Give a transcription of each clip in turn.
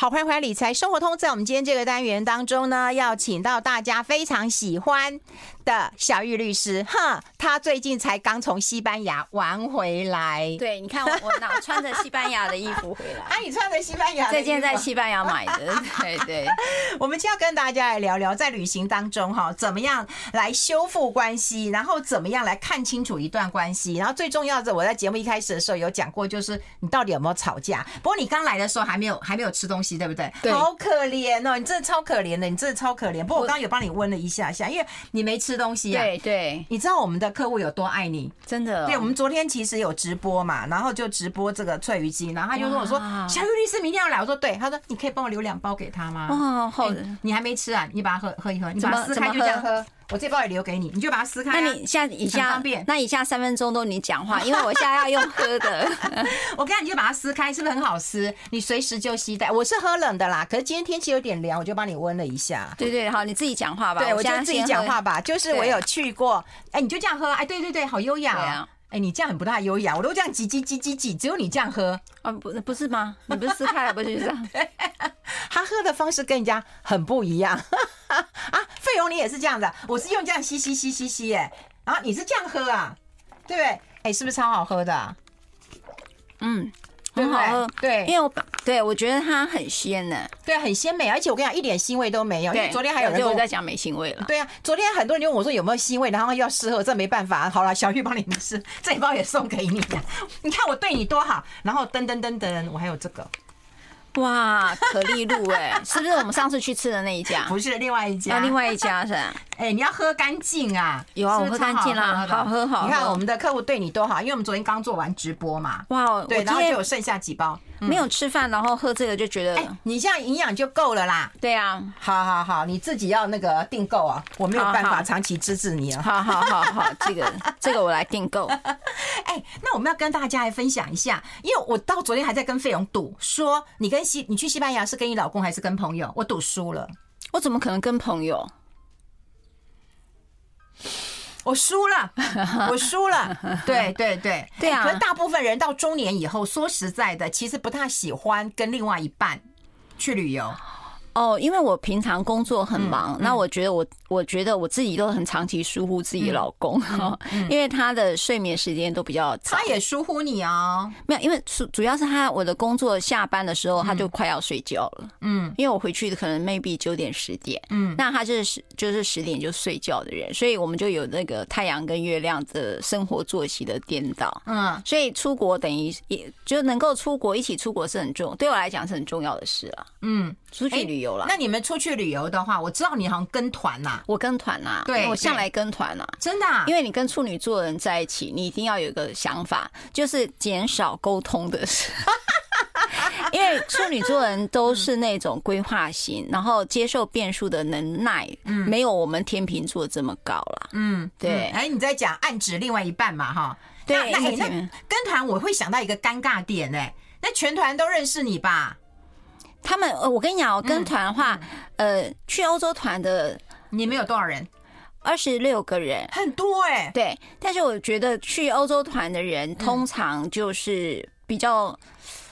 好，欢迎回来理财生活通。在我们今天这个单元当中呢，要请到大家非常喜欢的小玉律师。哼，他最近才刚从西班牙玩回来。对，你看我，我哪穿着西班牙的衣服回来？啊，你穿着西班牙的衣服？这件在西班牙买的。对对。我们就要跟大家来聊聊，在旅行当中哈，怎么样来修复关系，然后怎么样来看清楚一段关系，然后最重要的，我在节目一开始的时候有讲过，就是你到底有没有吵架。不过你刚来的时候还没有还没有吃东西。对不对？对，好可怜哦！你真的超可怜的，你真的超可怜。不过我刚刚有帮你问了一下下，因为你没吃东西啊。对对，你知道我们的客户有多爱你？真的。对，我们昨天其实有直播嘛，然后就直播这个脆鱼鸡，然后他就跟我说：“小玉律师明天要来。”我说：“对。”他说：“你可以帮我留两包给他吗？”哦，好的。你还没吃啊？你把它喝喝一喝，你把它撕开就这样喝。我这包也留给你，你就把它撕开。那你现在以下那以下三分钟都你讲话，因为我现在要用喝的。我看你就把它撕开，是不是很好撕？你随时就携带。我是喝冷的啦，可是今天天气有点凉，我就帮你温了一下。对对，好，你自己讲话吧。对，我就自己讲话吧。就是我有去过，哎，你就这样喝。哎，对对对，好优雅啊。哎，你这样很不大优雅，我都这样挤挤挤挤挤，只有你这样喝啊？不，不是吗？你不是撕开了不是这样？他喝的方式跟人家很不一样你也是这样的，我是用这样吸吸吸吸吸，哎，然后你是这样喝啊？对不对？哎，是不是超好喝的？嗯。很好喝，对，因为我对我觉得它很鲜呢，对，很鲜美，而且我跟你讲，一点腥味都没有。因为昨天还有人在讲没腥味了，对啊，昨天很多人就问我说有没有腥味，然后要试喝，这没办法，好了，小玉帮你们试，这一包也送给你的，你看我对你多好，然后噔噔噔噔，我还有这个。哇，可丽露哎，是不是我们上次去吃的那一家？不是，另外一家。啊，另外一家是。哎，你要喝干净啊！有啊，我喝干净啦，好喝好。你看我们的客户对你多好，因为我们昨天刚做完直播嘛。哇，对，然后就有剩下几包。没有吃饭，然后喝这个就觉得，哎，你这样营养就够了啦。对啊，好好好，你自己要那个订购啊，我没有办法长期支持你啊。好好好好，这个这个我来订购。哎，那我们要跟大家来分享一下，因为我到昨天还在跟费勇赌，说你跟西你去西班牙是跟你老公还是跟朋友？我赌输了，我怎么可能跟朋友？我输了，我输了，对对对，对 啊。可是大部分人到中年以后，说实在的，其实不太喜欢跟另外一半去旅游。哦，因为我平常工作很忙，那我觉得我我觉得我自己都很长期疏忽自己老公，因为他的睡眠时间都比较长。他也疏忽你啊？没有，因为主主要是他我的工作下班的时候他就快要睡觉了，嗯，因为我回去的可能 maybe 九点十点，嗯，那他就是就是十点就睡觉的人，所以我们就有那个太阳跟月亮的生活作息的颠倒，嗯，所以出国等于也就能够出国一起出国是很重，对我来讲是很重要的事啊，嗯，出去旅游。那你们出去旅游的话，我知道你好像跟团呐，我跟团呐，对，我向来跟团呐，真的，因为你跟处女座的人在一起，你一定要有一个想法，就是减少沟通的事，因为处女座人都是那种规划型，然后接受变数的能耐，嗯，没有我们天秤座这么高了，嗯，对，哎，你在讲暗指另外一半嘛，哈，对，那那跟团我会想到一个尴尬点，哎，那全团都认识你吧？他们呃，我跟你讲，我跟团的话，呃，去欧洲团的，你们有多少人？二十六个人，很多哎。对，但是我觉得去欧洲团的人通常就是比较，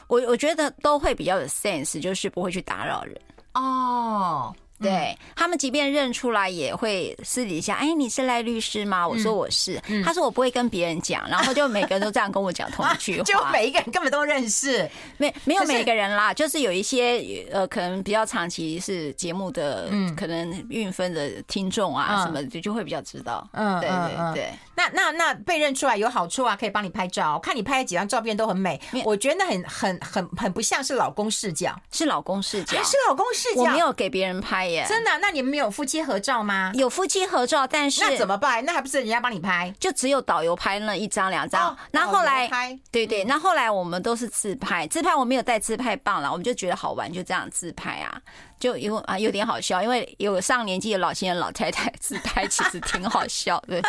我我觉得都会比较有 sense，就是不会去打扰人。哦。对他们，即便认出来，也会私底下，哎，你是赖律师吗？我说我是，他说我不会跟别人讲，然后就每个人都这样跟我讲同一句话，就每一个人根本都认识，没没有每一个人啦，就是有一些呃，可能比较长期是节目的，嗯，可能运分的听众啊什么的，就就会比较知道，嗯，对对对。那那那被认出来有好处啊，可以帮你拍照，看你拍的几张照片都很美，我觉得那很很很很不像是老公视角，是老公视角，是老公视角，我没有给别人拍。拍耶。真的？那你们没有夫妻合照吗？有夫妻合照，但是那怎么办？那还不是人家帮你拍？就只有导游拍那一张两张。然后后来拍，对对，那后来我们都是自拍，自拍我没有带自拍棒了，我们就觉得好玩，就这样自拍啊。就因为啊，有点好笑，因为有上年纪的老先生、老太太自拍，其实挺好笑的，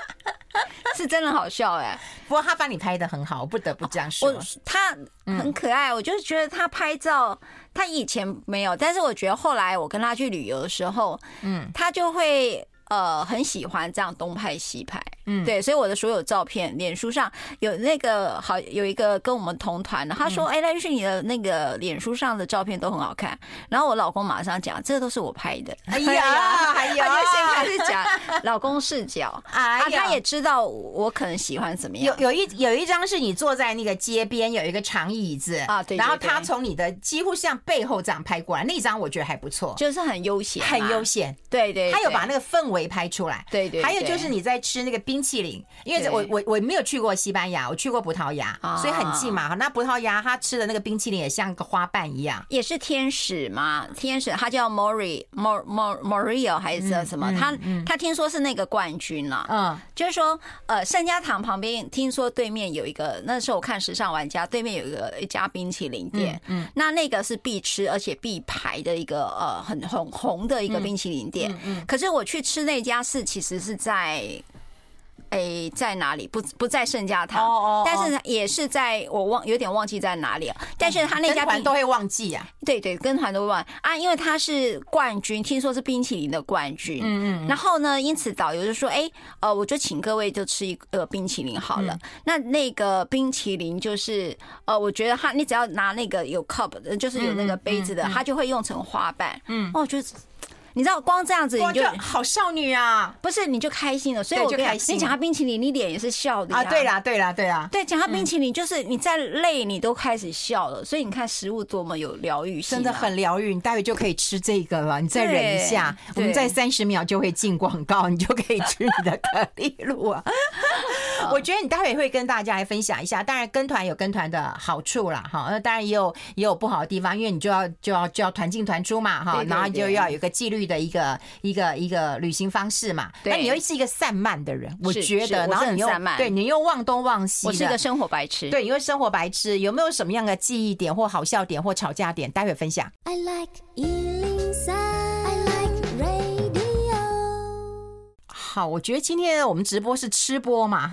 是真的好笑哎、欸。不过他把你拍的很好，我不得不这样说。我他很可爱，我就是觉得他拍照，他以前没有，但是我觉得后来我跟他去旅游的时候，嗯，他就会呃很喜欢这样东拍西拍。嗯，对，所以我的所有照片，脸书上有那个好有一个跟我们同团的，他说：“哎，赖律师，你的那个脸书上的照片都很好看。”然后我老公马上讲：“这都是我拍的。”哎呀，还有，他就先开始讲 老公视角。哎呀，他也知道我可能喜欢怎么样。有有一有一张是你坐在那个街边，有一个长椅子啊，对，然后他从你的几乎像背后这样拍过来，那张我觉得还不错，就是很悠闲，很悠闲。对对，他有把那个氛围拍出来。对对，还有就是你在吃那个冰。冰淇淋，因为我我我没有去过西班牙，我去过葡萄牙，所以很近嘛。那葡萄牙他吃的那个冰淇淋也像个花瓣一样，也是天使嘛，天使，他叫 Mori Mor Mor Morio 还是什么？他他听说是那个冠军了，嗯，就是说呃，圣家堂旁边听说对面有一个，那时候我看时尚玩家对面有一个一家冰淇淋店，嗯，那那个是必吃而且必排的一个呃很很红的一个冰淇淋店，嗯，可是我去吃那家是其实是在。哎、欸，在哪里？不不在圣家堂，哦哦，但是也是在我忘有点忘记在哪里了。但是他那家团都会忘记啊，对对，跟团都会忘啊，因为他是冠军，听说是冰淇淋的冠军。嗯嗯。然后呢，因此导游就说：“哎、欸，呃，我就请各位就吃一个冰淇淋好了。嗯”那那个冰淇淋就是呃，我觉得他你只要拿那个有 cup 的，就是有那个杯子的，他就会用成花瓣。嗯，哦，就是。你知道光这样子你就好少女啊，不是你就开心了，所以我就开心。你讲他冰淇淋，你脸也是笑的啊。对啦，对啦，对啦。对，讲他冰淇淋，就是你再累你都开始笑了。所以你看食物多么有疗愈性，真的很疗愈。你待会就可以吃这个了，你再忍一下，我们在三十秒就会进广告，你就可以吃你的可丽露啊。我觉得你待会会跟大家来分享一下，当然跟团有跟团的好处啦，哈，那当然也有也有不好的地方，因为你就要就要就要团进团出嘛，哈，然后就要有个纪律。的一个一个一个旅行方式嘛，那你又是一个散漫的人，我觉得，然后你又对你又忘东忘西，我是一个生活白痴，对，因为生活白痴，有没有什么样的记忆点或好笑点或吵架点？待会分享。I like 103, 好，我觉得今天我们直播是吃播嘛，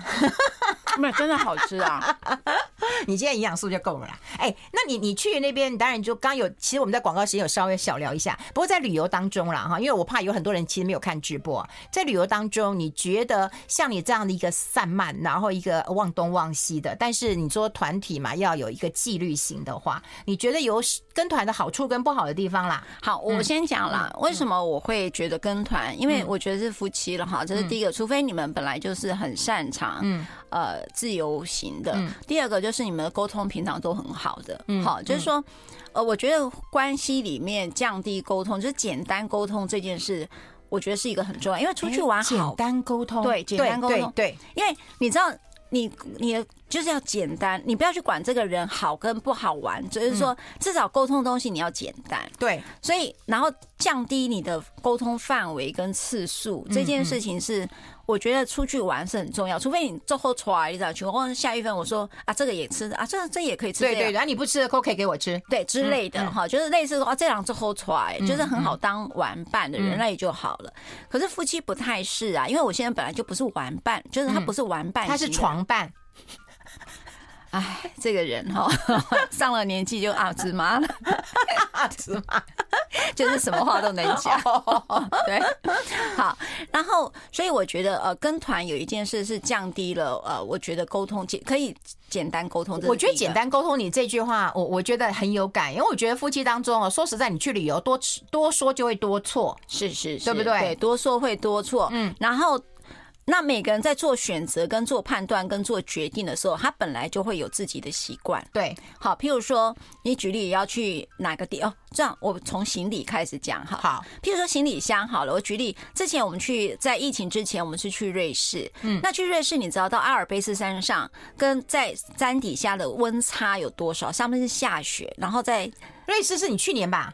那真的好吃啊。你今天营养素就够了啦。哎，那你你去那边，当然就刚有，其实我们在广告时间有稍微小聊一下。不过在旅游当中啦，哈，因为我怕有很多人其实没有看直播。在旅游当中，你觉得像你这样的一个散漫，然后一个忘东忘西的，但是你说团体嘛，要有一个纪律型的话，你觉得有跟团的好处跟不好的地方啦？好，我先讲啦，为什么我会觉得跟团？因为我觉得是夫妻了哈，这是第一个，除非你们本来就是很擅长，嗯，呃，自由行的。第二个就是。你们的沟通平常都很好的，好，就是说，呃，我觉得关系里面降低沟通，就是简单沟通这件事，我觉得是一个很重要，因为出去玩好，简单沟通，对，简单沟通，对，因为你知道，你你就是要简单，你不要去管这个人好跟不好玩，就是说，至少沟通的东西你要简单，对，所以然后降低你的沟通范围跟次数，这件事情是。我觉得出去玩是很重要，除非你最后出来，你知道，去或者下一份我说啊，这个也吃啊，这这也可以吃，对对，然后你不吃的可以给我吃，对之类的哈，就是类似说啊，这两最后出来就是很好当玩伴的人，那也就好了。可是夫妻不太是啊，因为我现在本来就不是玩伴，就是他不是玩伴，他是床伴。哎，这个人哈，上了年纪就啊芝麻了，阿芝麻 就是什么话都能讲。对，好，然后所以我觉得呃，跟团有一件事是降低了呃，我觉得沟通简可以简单沟通。我觉得简单沟通，你这句话我我觉得很有感，因为我觉得夫妻当中哦，说实在，你去旅游多多说就会多错，是是，对不对？对，多说会多错。嗯，然后。那每个人在做选择、跟做判断、跟做决定的时候，他本来就会有自己的习惯。对，好，譬如说，你举例要去哪个地哦？这样，我从行李开始讲哈。好，譬如说行李箱好了，我举例，之前我们去在疫情之前，我们是去瑞士。嗯，那去瑞士，你知道到阿尔卑斯山上，跟在山底下的温差有多少？上面是下雪，然后在瑞士是你去年吧？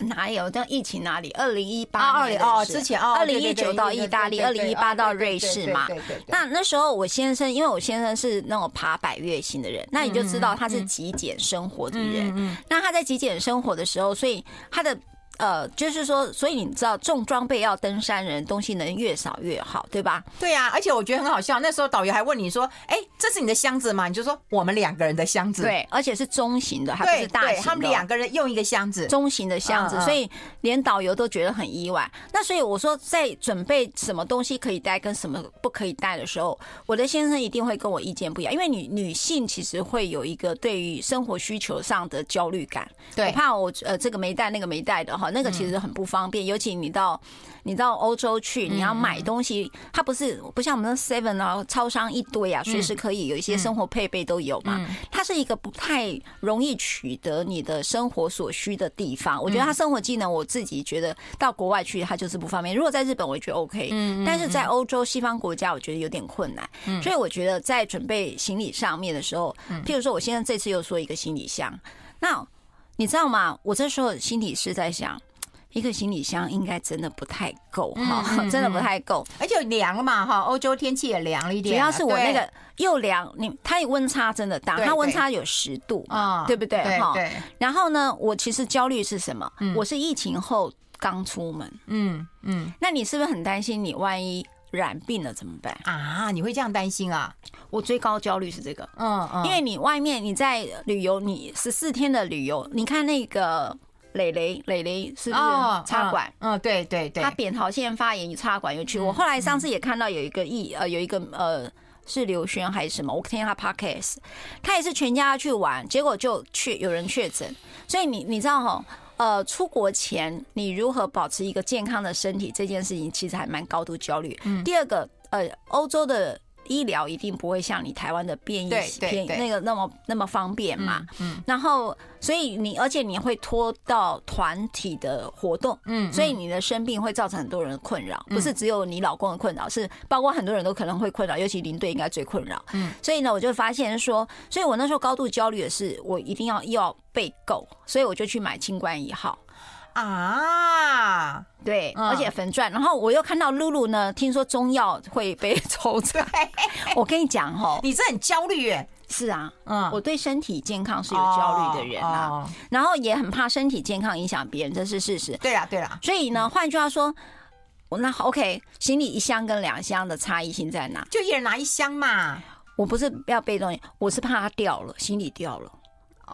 哪有？这样疫情哪里？二零一八二零哦，之前哦，二零一九到意大利，二零一八到瑞士嘛。那那时候我先生，因为我先生是那种爬百越型的人，那你就知道他是极简生活的人。那他在极简生活的时候，所以他的。呃，就是说，所以你知道，重装备要登山人，东西能越少越好，对吧？对呀、啊，而且我觉得很好笑。那时候导游还问你说：“哎，这是你的箱子吗？”你就说：“我们两个人的箱子。”对，而且是中型的，还不是大型的。他们两个人用一个箱子，中型的箱子，所以连导游都觉得很意外。那所以我说，在准备什么东西可以带跟什么不可以带的时候，我的先生一定会跟我意见不一样，因为女女性其实会有一个对于生活需求上的焦虑感。对，我怕我呃这个没带，那个没带的哈，那个其实很不。方便，尤其你到你到欧洲去，你要买东西，它不是不像我们的 Seven 啊，超商一堆啊，随时可以有一些生活配备都有嘛。它是一个不太容易取得你的生活所需的地方。我觉得它生活技能，我自己觉得到国外去它就是不方便。如果在日本，我觉得 OK，但是在欧洲西方国家，我觉得有点困难。所以我觉得在准备行李上面的时候，譬如说我现在这次又说一个行李箱，那你知道吗？我这时候心里是在想。一个行李箱应该真的不太够哈，真的不太够，而且凉了嘛哈，欧洲天气也凉了一点。主要是我那个又凉，你它温差真的大，它温差有十度啊，对不对哈？然后呢，我其实焦虑是什么？我是疫情后刚出门，嗯嗯，那你是不是很担心你万一染病了怎么办啊？你会这样担心啊？我最高焦虑是这个，嗯嗯，因为你外面你在旅游，你十四天的旅游，你看那个。蕾蕾，蕾蕾是不是插管？嗯，对对对，他扁桃腺发炎，插管又去。我后来上次也看到有一个疫，呃，有一个呃是刘轩还是什么？我听他 podcast，他也是全家去玩，结果就确有人确诊。所以你你知道哈，呃，出国前你如何保持一个健康的身体这件事情，其实还蛮高度焦虑。第二个，呃，欧洲的。医疗一定不会像你台湾的便宜便那个那么那么方便嘛，嗯，然后所以你而且你会拖到团体的活动，嗯，所以你的生病会造成很多人的困扰，不是只有你老公的困扰，是包括很多人都可能会困扰，尤其林队应该最困扰，嗯，所以呢，我就发现说，所以我那时候高度焦虑的是，我一定要要备够，所以我就去买清冠一号。啊，对，而且粉钻，然后我又看到露露呢，听说中药会被抽出来。我跟你讲哦，你是很焦虑耶？是啊，嗯，我对身体健康是有焦虑的人啊，然后也很怕身体健康影响别人，这是事实。对啦，对啦。所以呢，换句话说，我那 OK，行李一箱跟两箱的差异性在哪？就一人拿一箱嘛。我不是要背东西，我是怕它掉了，行李掉了。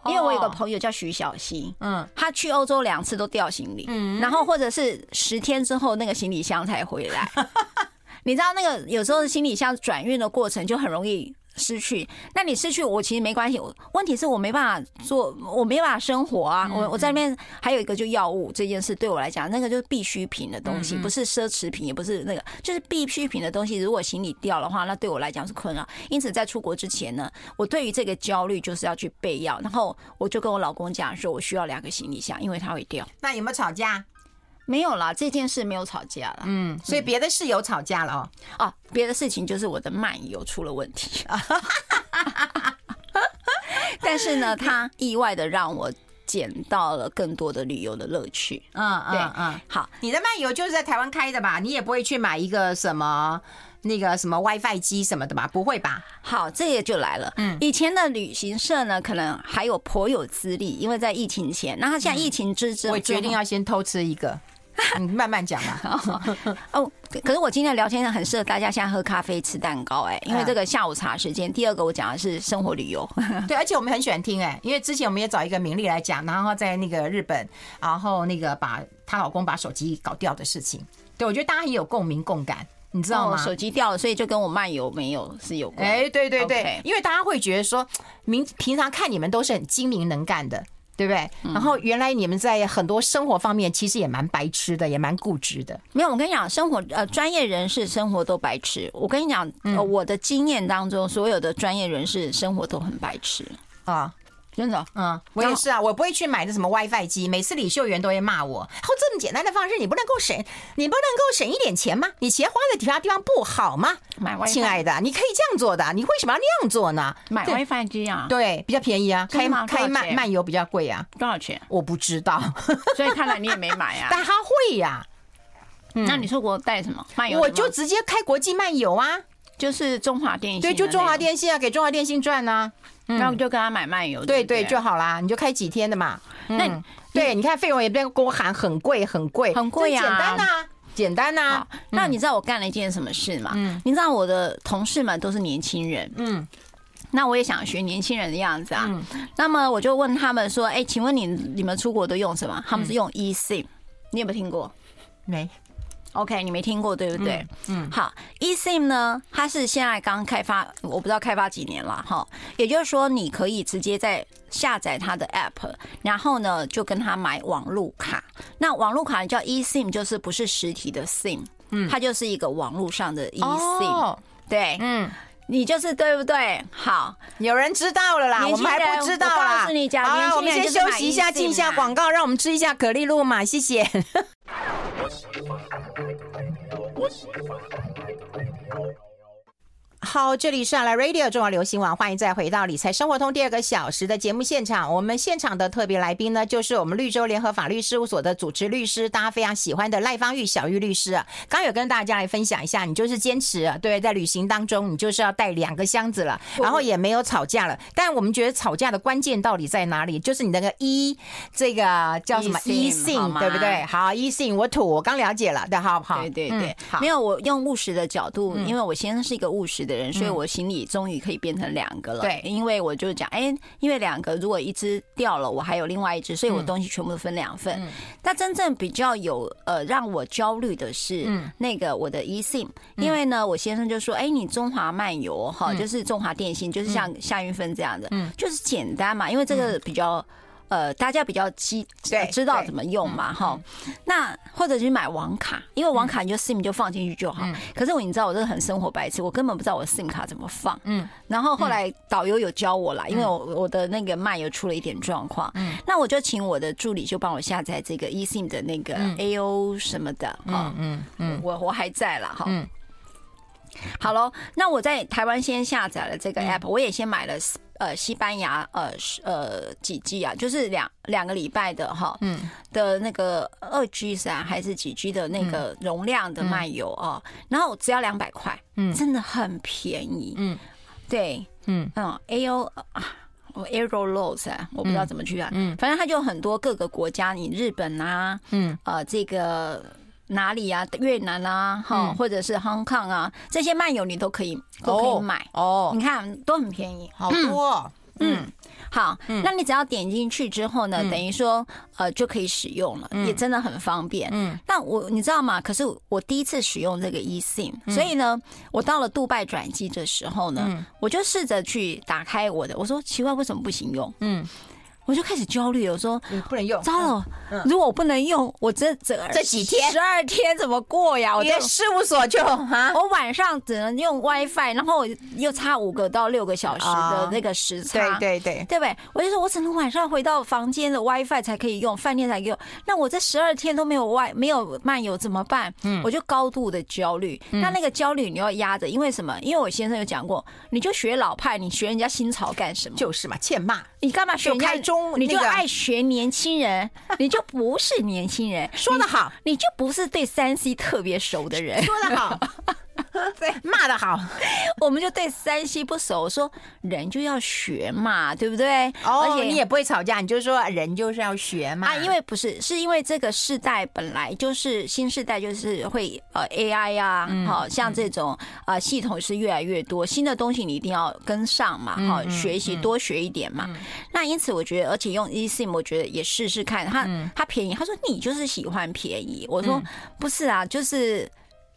因为我有个朋友叫徐小溪，嗯，他去欧洲两次都掉行李，嗯，然后或者是十天之后那个行李箱才回来，你知道那个有时候行李箱转运的过程就很容易。失去，那你失去我其实没关系。问题是我没办法做，我没办法生活啊。我我在那边还有一个就药物这件事，对我来讲，那个就是必需品的东西，不是奢侈品，也不是那个，就是必需品的东西。如果行李掉的话，那对我来讲是困扰。因此在出国之前呢，我对于这个焦虑就是要去备药。然后我就跟我老公讲说，我需要两个行李箱，因为它会掉。那有没有吵架？没有啦，这件事没有吵架了。嗯，所以别的事有吵架了哦。哦，别的事情就是我的漫游出了问题。但是呢，他意外的让我捡到了更多的旅游的乐趣。嗯嗯嗯。好，你的漫游就是在台湾开的吧？你也不会去买一个什么那个什么 WiFi 机什么的吧？不会吧？好，这个就来了。嗯，以前的旅行社呢，可能还有颇有资历，因为在疫情前。那他现在疫情之之后，我决定要先偷吃一个。你慢慢讲吧。哦，可是我今天的聊天很适合大家现在喝咖啡、吃蛋糕，哎，因为这个下午茶时间。第二个我讲的是生活旅游，对，而且我们很喜欢听，哎，因为之前我们也找一个名利来讲，然后在那个日本，然后那个把她老公把手机搞掉的事情，对，我觉得大家很有共鸣共感，你知道吗？手机掉了，所以就跟我漫游没有是有关。哎，对对对，因为大家会觉得说，明平常看你们都是很精明能干的。对不对？然后原来你们在很多生活方面其实也蛮白痴的，也蛮固执的。没有，我跟你讲，生活呃，专业人士生活都白痴。我跟你讲，呃，我的经验当中，所有的专业人士生活都很白痴啊。真的，嗯，我也是啊，我不会去买的什么 WiFi 机，每次李秀媛都会骂我。然后这么简单的方式，你不能够省，你不能够省一点钱吗？你钱花在其他地方不好吗？买 WiFi，亲爱的，你可以这样做的，你为什么要那样做呢？买 WiFi 机啊，对，比较便宜啊，开开漫漫游比较贵啊，多少钱？我不知道，所以看来你也没买啊。但他会呀，嗯那你说我带什么漫游？我就直接开国际漫游啊，就是中华电信，对，就中华电信啊，给中华电信赚呢。然后就跟他买漫游，对对就好啦，你就开几天的嘛。那对，你看费用也不要跟我喊很贵很贵很贵呀，简单呐，简单呐。那你知道我干了一件什么事吗？嗯，你知道我的同事们都是年轻人，嗯，那我也想学年轻人的样子啊。那么我就问他们说：“哎，请问你你们出国都用什么？”他们是用 eSIM，你有没有听过？没。OK，你没听过对不对？嗯，好，eSIM 呢，它是现在刚开发，我不知道开发几年了哈。也就是说，你可以直接在下载它的 App，然后呢，就跟他买网路卡。那网路卡叫 eSIM，就是不是实体的 SIM，嗯，它就是一个网络上的 eSIM。对，嗯，你就是对不对？好，有人知道了啦，我们还不知道啦。告诉你讲，好，我们先休息一下，进一下广告，让我们吃一下可丽露嘛，谢谢。我喜欢。爱我的 baby you 我喜欢爱的好，这里是来 Radio 中华流行网，欢迎再回到理财生活通第二个小时的节目现场。我们现场的特别来宾呢，就是我们绿洲联合法律事务所的主持律师，大家非常喜欢的赖芳玉小玉律师。刚刚有跟大家来分享一下，你就是坚持对，在旅行当中，你就是要带两个箱子了，然后也没有吵架了。但我们觉得吵架的关键到底在哪里？就是你那个一这个叫什么 eSIM 对不对？好，eSIM 我土，我刚了解了，对，好不好？对对对，好，没有我用务实的角度，因为我先生是一个务实的。人，所以我行李终于可以变成两个了。对，因为我就讲，哎，因为两个如果一只掉了，我还有另外一只，所以我东西全部都分两份。但真正比较有呃让我焦虑的是，那个我的 eSIM，因为呢，我先生就说，哎，你中华漫游哈，就是中华电信，就是像夏运芬这样的，就是简单嘛，因为这个比较。呃，大家比较知知道怎么用嘛，哈。那或者去买网卡，因为网卡你就 SIM 就放进去就好。可是我你知道我这个很生活白痴，我根本不知道我 SIM 卡怎么放。嗯。然后后来导游有教我啦，因为我我的那个漫游出了一点状况。嗯。那我就请我的助理就帮我下载这个 eSIM 的那个 AO 什么的。嗯嗯嗯。我我还在了哈。嗯。好喽，那我在台湾先下载了这个 app，我也先买了。呃，西班牙呃呃几 G 啊，就是两两个礼拜的哈，嗯的那个二 G 是啊，还是几 G 的那个容量的漫游哦，然后只要两百块，嗯，真的很便宜，嗯，对，嗯嗯，A O 啊，Aerolose 啊，我不知道怎么去啊，嗯，反正它就很多各个国家，你日本啊，嗯呃这个。哪里啊？越南啊，哈，或者是 Hong Kong 啊，这些漫游你都可以都可以买哦。你看都很便宜，好多。嗯，好，那你只要点进去之后呢，等于说呃就可以使用了，也真的很方便。嗯，那我你知道吗？可是我第一次使用这个 eSIM，所以呢，我到了杜拜转机的时候呢，我就试着去打开我的，我说奇怪，为什么不行用？嗯。我就开始焦虑，我说不能用，糟了！如果我不能用，我这这这几天十二天怎么过呀？我在事务所就啊，我晚上只能用 WiFi，然后又差五个到六个小时的那个时差，对对对，对不对？我就说我只能晚上回到房间的 WiFi 才可以用，饭店才可以用。那我这十二天都没有外没有漫游怎么办？嗯，我就高度的焦虑。那那个焦虑你要压着，因为什么？因为我先生有讲过，你就学老派，你学人家新潮干什么？就是嘛，欠骂。你干嘛学人家中？你就爱学年轻人，你就不是年轻人。说得好，你就不是对三 C 特别熟的人。说得好。对，骂的好，我们就对三 C 不熟，说人就要学嘛，对不对？哦，而且你也不会吵架，你就说人就是要学嘛。啊，因为不是，是因为这个世代本来就是新世代，就是会呃 AI 啊，好像这种呃系统是越来越多，新的东西你一定要跟上嘛，好学习多学一点嘛。那因此我觉得，而且用 eSIM，我觉得也试试看，它它便宜。他说你就是喜欢便宜，我说不是啊，就是。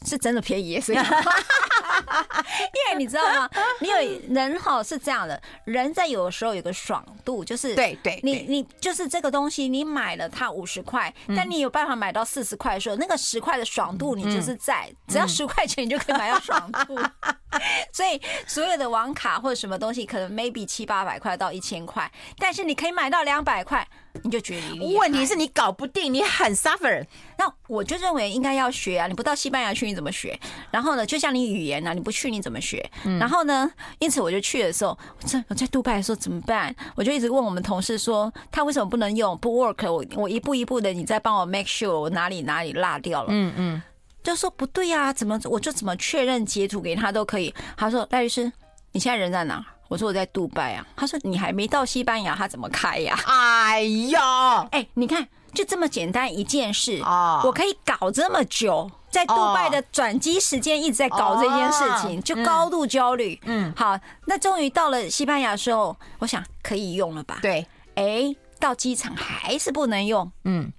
是真的便宜，所以 因为你知道吗？你有人哈是这样的，人在有的时候有个爽度，就是对对，你你就是这个东西，你买了它五十块，但你有办法买到四十块的时候，那个十块的爽度，你就是在只要十块钱，你就可以买到爽度。所以所有的网卡或者什么东西，可能 maybe 七八百块到一千块，但是你可以买到两百块，你就觉得。问题是你搞不定，你很 suffer。那我就认为应该要学啊！你不到西班牙去你怎么学？然后呢，就像你语言啊，你不去你怎么学？然后呢，因此我就去的时候，我在我在杜拜的时候怎么办？我就一直问我们同事说，他为什么不能用不 work？我我一步一步的，你再帮我 make sure 我哪里哪里落掉了。嗯嗯。就说不对呀、啊，怎么我就怎么确认截图给他都可以。他说赖律师，你现在人在哪？我说我在杜拜啊。他说你还没到西班牙，他怎么开呀？哎呀，哎，你看就这么简单一件事啊，我可以搞这么久，在杜拜的转机时间一直在搞这件事情，就高度焦虑。嗯，好，那终于到了西班牙的时候，我想可以用了吧？对，哎，到机场还是不能用。嗯，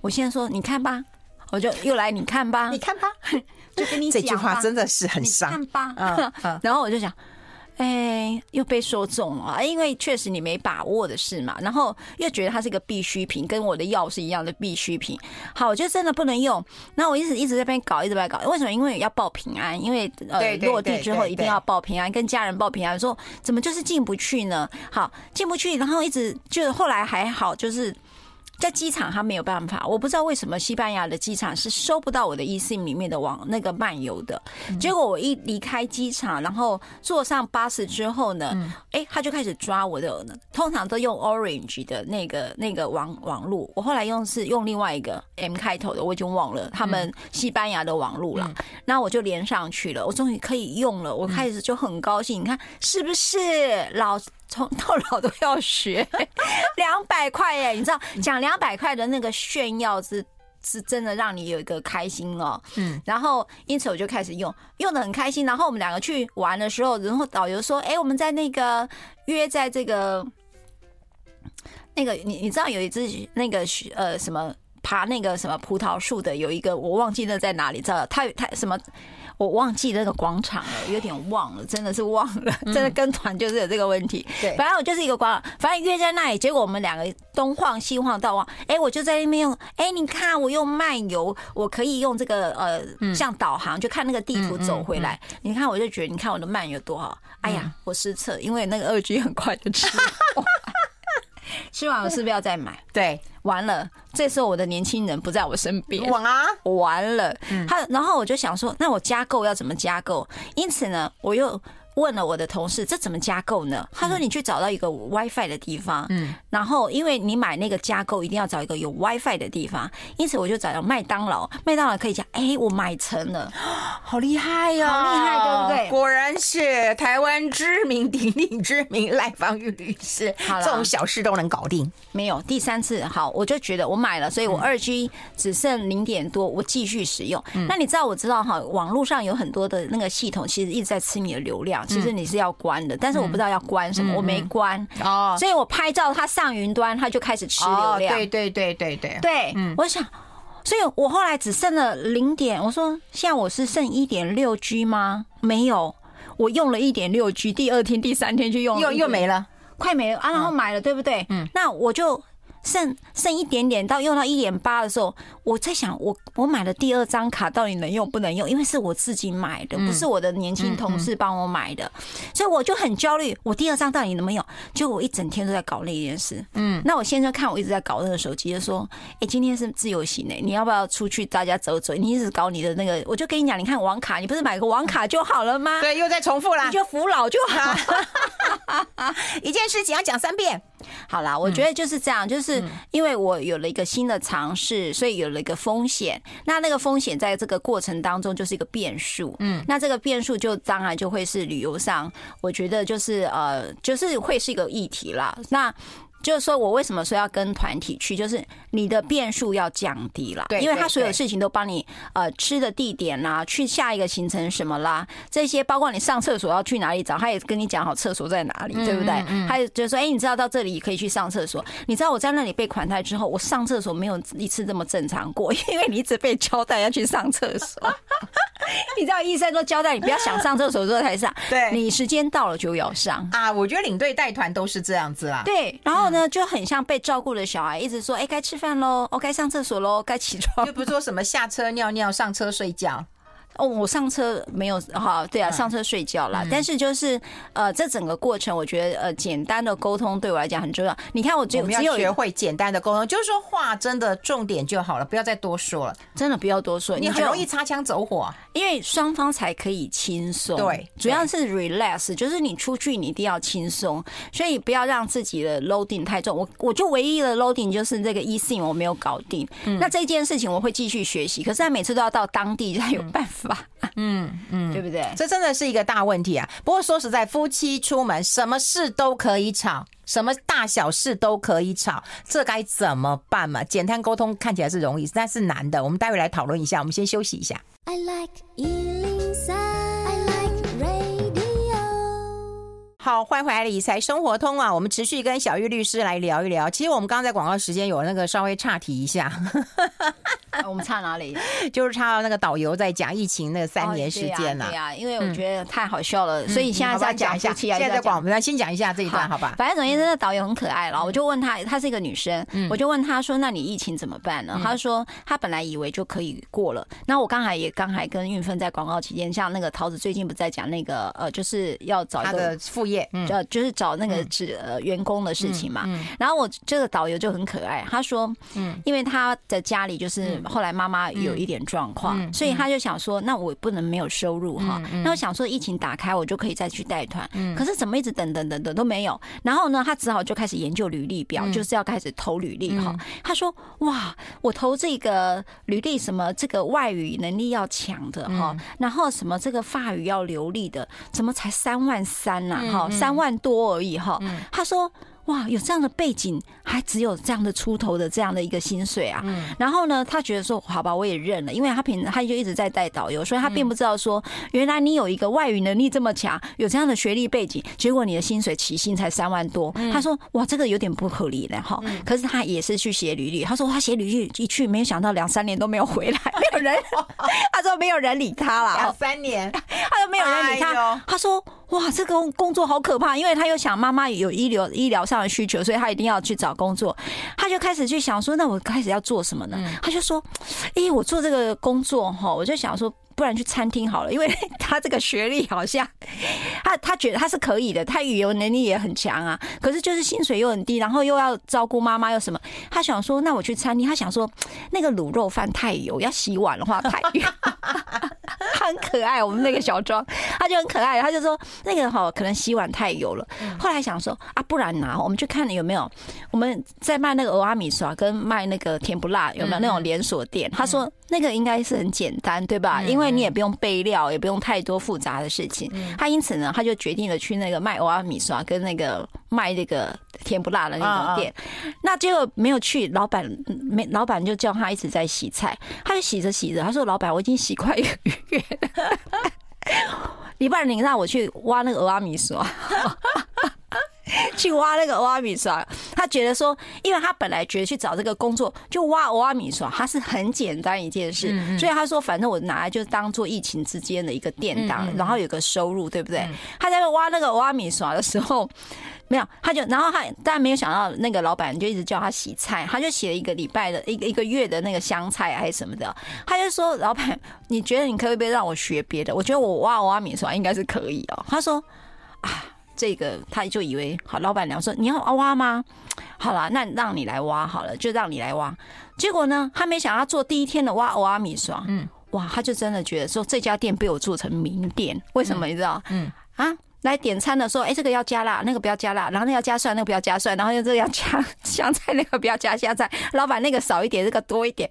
我现在说你看吧。我就又来，你看吧，你看吧，就跟你讲，这句话真的是很伤。看吧，然后我就想，哎，又被说中了，因为确实你没把握的事嘛。然后又觉得它是一个必需品，跟我的药是一样的必需品。好，我就真的不能用。那我一直一直在那边搞，一直在搞。为什么？因为要报平安，因为呃落地之后一定要报平安，跟家人报平安。说怎么就是进不去呢？好，进不去，然后一直就后来还好，就是。在机场，他没有办法，我不知道为什么西班牙的机场是收不到我的 eSIM 里面的网那个漫游的。结果我一离开机场，然后坐上巴士之后呢，哎，他就开始抓我的，通常都用 Orange 的那个那个网网路，我后来用是用另外一个 M 开头的，我已经忘了他们西班牙的网路了。那我就连上去了，我终于可以用了，我开始就很高兴。你看是不是老？从 到老都要学，两百块耶！你知道讲两百块的那个炫耀是是真的让你有一个开心哦。嗯，然后因此我就开始用，用的很开心。然后我们两个去玩的时候，然后导游说：“哎，我们在那个约在这个那个你你知道有一只那个呃什么爬那个什么葡萄树的有一个我忘记那在哪里，知道他他什么。”我忘记那个广场了，有点忘了，真的是忘了，真的跟团就是有这个问题。对，反正我就是一个广场，反正约在那里，结果我们两个东晃西晃到晃，哎，我就在那边用，哎，你看我用漫游，我可以用这个呃，像导航，就看那个地图走回来。你看，我就觉得，你看我的漫游多好。哎呀，我失策，因为那个二 G 很快就吃。吃完我是不是要再买？对，完了，这时候我的年轻人不在我身边。完啊，完了。他，然后我就想说，那我加购要怎么加购？因此呢，我又。问了我的同事，这怎么加购呢？他说，你去找到一个 WiFi 的地方，嗯，然后因为你买那个加购一定要找一个有 WiFi 的地方，因此我就找到麦当劳，麦当劳可以讲，哎，我买成了，好厉害呀，好厉害，对不对？果然是台湾知名鼎鼎知名赖芳玉律师，这种小事都能搞定。没有第三次，好，我就觉得我买了，所以我二 G 只剩零点多，我继续使用。那你知道我知道哈，网络上有很多的那个系统，其实一直在吃你的流量。其实你是要关的，但是我不知道要关什么，我没关哦，所以我拍照它上云端，它就开始吃流量。对对对对对对，我想，所以我后来只剩了零点，我说现在我是剩一点六 G 吗？没有，我用了一点六 G，第二天、第三天就用了，又又没了，快没了啊！然后买了，对不对？嗯，那我就。剩剩一点点到用到一点八的时候，我在想，我我买的第二张卡到底能用不能用？因为是我自己买的，不是我的年轻同事帮我买的，所以我就很焦虑。我第二张到底能不能用？就我一整天都在搞那件事。嗯，那我现在看我一直在搞那个手机，就说：“哎，今天是自由行诶，你要不要出去大家走走？你一直搞你的那个，我就跟你讲，你看网卡，你不是买个网卡就好了吗？对，又在重复啦，你就服老就好。一件事情要讲三遍。好啦，我觉得就是这样，就是。因为我有了一个新的尝试，所以有了一个风险。那那个风险在这个过程当中就是一个变数。嗯，那这个变数就当然就会是旅游上，我觉得就是呃，就是会是一个议题啦。那。就是说，我为什么说要跟团体去？就是你的变数要降低了，对，因为他所有事情都帮你呃吃的地点啦，去下一个行程什么啦，这些包括你上厕所要去哪里找，他也跟你讲好厕所在哪里，对不对？他就是说，哎，你知道到这里可以去上厕所。你知道我在那里被款待之后，我上厕所没有一次这么正常过，因为你一直被交代要去上厕所。你知道医生都交代你不要想上厕所之后才上，对，你时间到了就要上啊。我觉得领队带团都是这样子啦，对，然后。呢，就很像被照顾的小孩，一直说：“哎，该吃饭喽，哦，该上厕所喽，该起床。”又不是说什么下车尿尿，上车睡觉。哦，我上车没有哈，对啊，上车睡觉啦。但是就是呃，这整个过程，我觉得呃，简单的沟通对我来讲很重要。你看，我只有只有学会简单的沟通，就是说话真的重点就好了，不要再多说了，真的不要多说，你很容易擦枪走火，因为双方才可以轻松。对，主要是 relax，就是你出去你一定要轻松，所以不要让自己的 loading 太重。我我就唯一的 loading 就是这个 eSIM 我没有搞定，那这件事情我会继续学习，可是他每次都要到当地才有办法。嗯嗯，对不对？这真的是一个大问题啊！不过说实在，夫妻出门什么事都可以吵，什么大小事都可以吵，这该怎么办嘛？简单沟通看起来是容易，但是难的。我们待会来讨论一下。我们先休息一下。I like 好，欢迎回来理财生活通啊！我们持续跟小玉律师来聊一聊。其实我们刚刚在广告时间有那个稍微岔题一下，我们岔哪里？就是岔到那个导游在讲疫情那个三年时间了。对呀，因为我觉得太好笑了，所以现在再讲一下。现在在广，我们先讲一下这一段，好吧？反正总之，那导游很可爱了。我就问他，她是一个女生，我就问他说：“那你疫情怎么办呢？”他说：“他本来以为就可以过了。”那我刚才也刚才跟运芬在广告期间，像那个桃子最近不在讲那个呃，就是要找一个副业。嗯，就就是找那个指呃员工的事情嘛。然后我这个导游就很可爱，他说，嗯，因为他的家里就是后来妈妈有一点状况，所以他就想说，那我不能没有收入哈。那我想说，疫情打开，我就可以再去带团。可是怎么一直等等等等都没有。然后呢，他只好就开始研究履历表，就是要开始投履历哈。他说，哇，我投这个履历，什么这个外语能力要强的哈，然后什么这个法语要流利的，怎么才三万三呐哈？三万多而已哈，他说。哇，有这样的背景，还只有这样的出头的这样的一个薪水啊！嗯、然后呢，他觉得说，好吧，我也认了，因为他平他就一直在带导游，所以他并不知道说，原来你有一个外语能力这么强，有这样的学历背景，结果你的薪水起薪才三万多。他说，哇，这个有点不合理了哈。可是他也是去写履历，他说他写履历一去，没有想到两三年都没有回来，没有人，他说没有人理他了。两三年，他说没有人理他，他说。哇，这个工作好可怕，因为他又想妈妈有医疗医疗上的需求，所以他一定要去找工作。他就开始去想说，那我开始要做什么呢？他就说，哎，我做这个工作哈，我就想说，不然去餐厅好了，因为 他这个学历好像，他他觉得他是可以的，他语言能力也很强啊。可是就是薪水又很低，然后又要照顾妈妈又什么，他想说，那我去餐厅。他想说，那个卤肉饭太油，要洗碗的话太油。他很可爱，我们那个小庄，他就很可爱，他就说那个哈可能洗碗太油了。后来想说啊，不然拿，我们去看有没有我们在卖那个欧阿米刷跟卖那个甜不辣有没有那种连锁店？他说那个应该是很简单，对吧？因为你也不用备料，也不用太多复杂的事情。他因此呢，他就决定了去那个卖蚵仔米刷跟那个卖那个甜不辣的那种店。那结果没有去，老板没老板就叫他一直在洗菜，他就洗着洗着，他说：“老板，我已经洗快一个月。”你不然你让我去挖那个蚵仔米刷，去挖那个蚵仔米刷。他觉得说，因为他本来觉得去找这个工作就挖蚵仔米刷，他是很简单一件事，所以他说，反正我拿来就当做疫情之间的一个垫档，然后有个收入，对不对？他在挖那个蚵仔米刷的时候。没有，他就然后他，但没有想到那个老板就一直叫他洗菜，他就洗了一个礼拜的一个一个月的那个香菜还是什么的，他就说：“老板，你觉得你可不可以让我学别的？我觉得我挖蚵仔米刷应该是可以哦。”他说：“啊，这个他就以为好，老板娘说你要挖吗？好了，那让你来挖好了，就让你来挖。结果呢，他没想到做第一天的挖欧阿米刷，嗯，哇，他就真的觉得说这家店被我做成名店，为什么你知道？嗯啊。”来点餐的时候，哎，这个要加辣，那个不要加辣，然后那个要加蒜，那个不要加蒜，然后又这个要加 香菜，那个不要加香菜。老板那个少一点，这个多一点。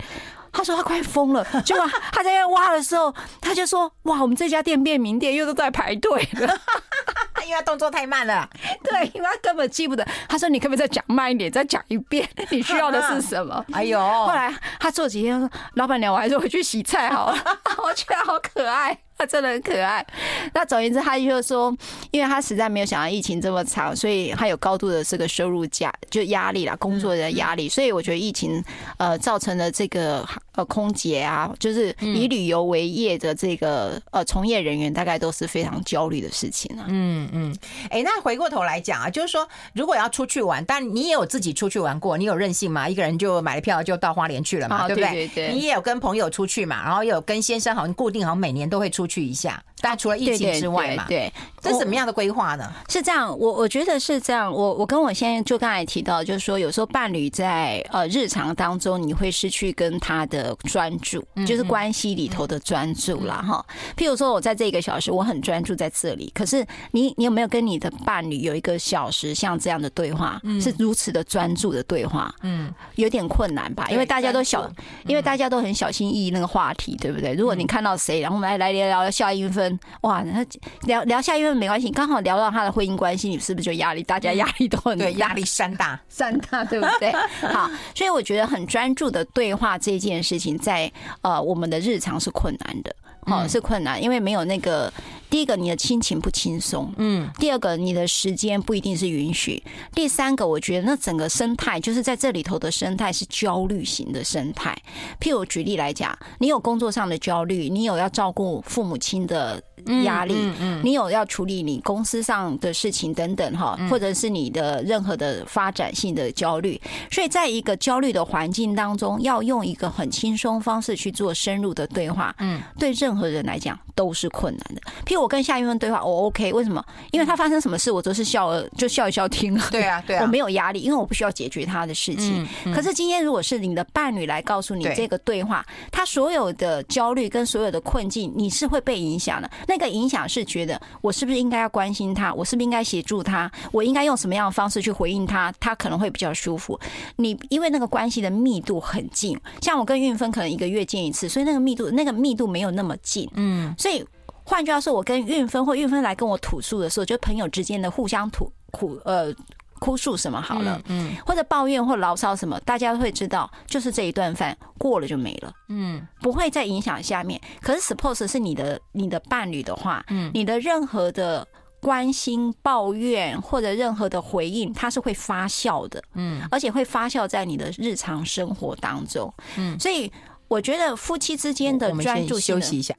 他说他快疯了，结果他在那挖的时候，他就说：“哇，我们这家店变名店，又都在排队了，因为他动作太慢了。”对，因为他根本记不得。他说：“你可不可以再讲慢一点，再讲一遍？你需要的是什么？”哎呦，后来他做几天：“老板娘，我还是回去洗菜好了。”我觉得好可爱。他真的很可爱。那总言之，他就说，因为他实在没有想到疫情这么长，所以他有高度的这个收入价就压力啦，工作的压力。所以我觉得疫情呃造成了这个呃空姐啊，就是以旅游为业的这个呃从业人员，大概都是非常焦虑的事情啊。嗯嗯，哎，那回过头来讲啊，就是说如果要出去玩，但你也有自己出去玩过，你有任性吗？一个人就买了票就到花莲去了嘛，对不对？对你也有跟朋友出去嘛，然后也有跟先生好像固定好像每年都会出去一下。但除了疫情之外嘛，对，这是什么样的规划呢？是这样，我我觉得是这样。我我跟我先生就刚才提到，就是说有时候伴侣在呃日常当中，你会失去跟他的专注，就是关系里头的专注啦。哈。譬如说，我在这一个小时，我很专注在这里，可是你你有没有跟你的伴侣有一个小时像这样的对话，是如此的专注的对话？嗯，有点困难吧？因为大家都小，因为大家都很小心翼翼那个话题，对不对？如果你看到谁，然后我们来来聊聊夏韵芬。哇，那聊聊下，因为没关系，刚好聊到他的婚姻关系，你是不是就压力？大家压力都很大，对，压力山大 山大，对不对？好，所以我觉得很专注的对话这件事情在，在呃我们的日常是困难的，哦，是困难，因为没有那个。第一个，你的心情不轻松，嗯。第二个，你的时间不一定是允许。第三个，我觉得那整个生态就是在这里头的生态是焦虑型的生态。譬如举例来讲，你有工作上的焦虑，你有要照顾父母亲的压力，嗯嗯，你有要处理你公司上的事情等等哈，或者是你的任何的发展性的焦虑。所以在一个焦虑的环境当中，要用一个很轻松方式去做深入的对话，嗯，对任何人来讲都是困难的。譬如。我跟夏韵芬对话，我 OK，为什么？因为他发生什么事，我都是笑，就笑一笑听了。对啊，对啊，我没有压力，因为我不需要解决他的事情。可是今天，如果是你的伴侣来告诉你这个对话，他所有的焦虑跟所有的困境，你是会被影响的。那个影响是觉得，我是不是应该要关心他？我是不是应该协助他？我应该用什么样的方式去回应他？他可能会比较舒服。你因为那个关系的密度很近，像我跟运芬可能一个月见一次，所以那个密度，那个密度没有那么近。嗯，所以。换句话说，我跟运分或运分来跟我吐诉的时候，就朋友之间的互相吐苦呃哭诉什么好了，嗯，或者抱怨或牢骚什么，大家会知道，就是这一顿饭过了就没了，嗯，不会再影响下面。可是 suppose 是你的你的伴侣的话，嗯，你的任何的关心、抱怨或者任何的回应，它是会发酵的，嗯，而且会发酵在你的日常生活当中，嗯，所以。我觉得夫妻之间的专注，休息一下。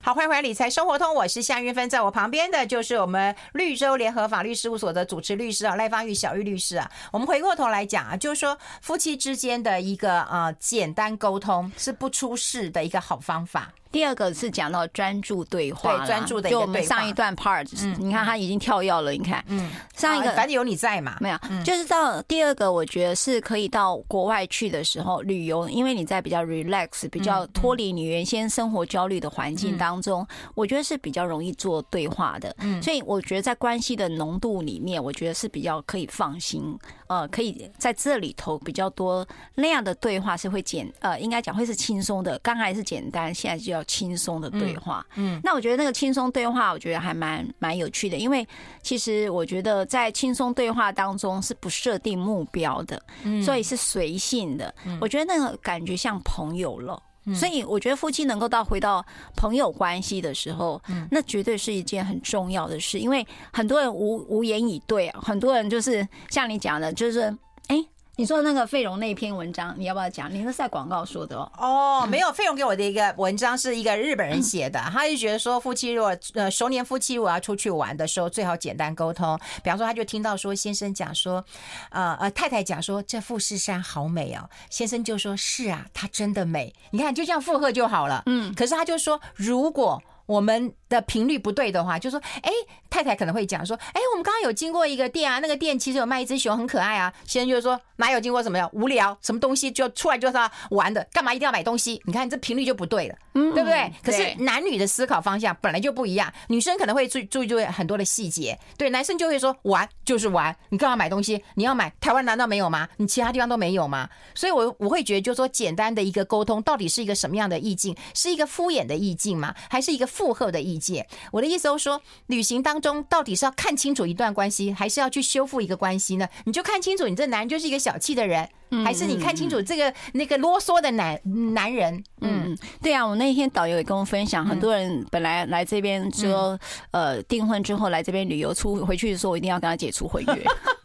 好，欢迎回来理财生活通，我是夏云芬，在我旁边的就是我们绿洲联合法律事务所的主持律师啊，赖芳玉小玉律师啊。我们回过头来讲啊，就是说夫妻之间的一个呃简单沟通是不出事的一个好方法。第二个是讲到专注对话，对专注的一个对话。就我们上一段 part，嗯，你看他已经跳跃了，你看，嗯，上一个反正有你在嘛，没有，就是到第二个，我觉得是可以到国外去的时候旅游，因为你在比较 relax、比较脱离你原先生活焦虑的环境当中，我觉得是比较容易做对话的。嗯，所以我觉得在关系的浓度里面，我觉得是比较可以放心，呃，可以在这里头比较多那样的对话是会简，呃，应该讲会是轻松的。刚才是简单，现在就要。轻松的对话，嗯，那我觉得那个轻松对话，我觉得还蛮蛮有趣的，因为其实我觉得在轻松对话当中是不设定目标的，嗯，所以是随性的。我觉得那个感觉像朋友了，所以我觉得夫妻能够到回到朋友关系的时候，那绝对是一件很重要的事，因为很多人无无言以对啊，很多人就是像你讲的，就是哎。你说那个费荣那篇文章，你要不要讲？你是在广告说的哦。哦，没有，费荣给我的一个文章是一个日本人写的，他就觉得说夫妻如果呃熟年夫妻如果要出去玩的时候，最好简单沟通。比方说，他就听到说先生讲说，呃呃太太讲说这富士山好美哦，先生就说是啊，它真的美。你看就这样附和就好了。嗯，可是他就说如果。我们的频率不对的话，就说，哎，太太可能会讲说，哎，我们刚刚有经过一个店啊，那个店其实有卖一只熊，很可爱啊。先生就是说，哪有经过什么呀？无聊，什么东西就出来就是要玩的，干嘛一定要买东西？你看这频率就不对了，嗯，对不对？可是男女的思考方向本来就不一样，女生可能会注注意注意很多的细节，对，男生就会说玩就是玩，你干嘛买东西？你要买台湾难道没有吗？你其他地方都没有吗？所以我我会觉得，就是说简单的一个沟通，到底是一个什么样的意境？是一个敷衍的意境吗？还是一个？附和的意意见。我的意思是说，旅行当中到底是要看清楚一段关系，还是要去修复一个关系呢？你就看清楚，你这男人就是一个小气的人，还是你看清楚这个那个啰嗦的男男人？嗯，对啊，我那天导游也跟我分享，很多人本来来这边说，呃，订婚之后来这边旅游出回去的时候，我一定要跟他解除婚约。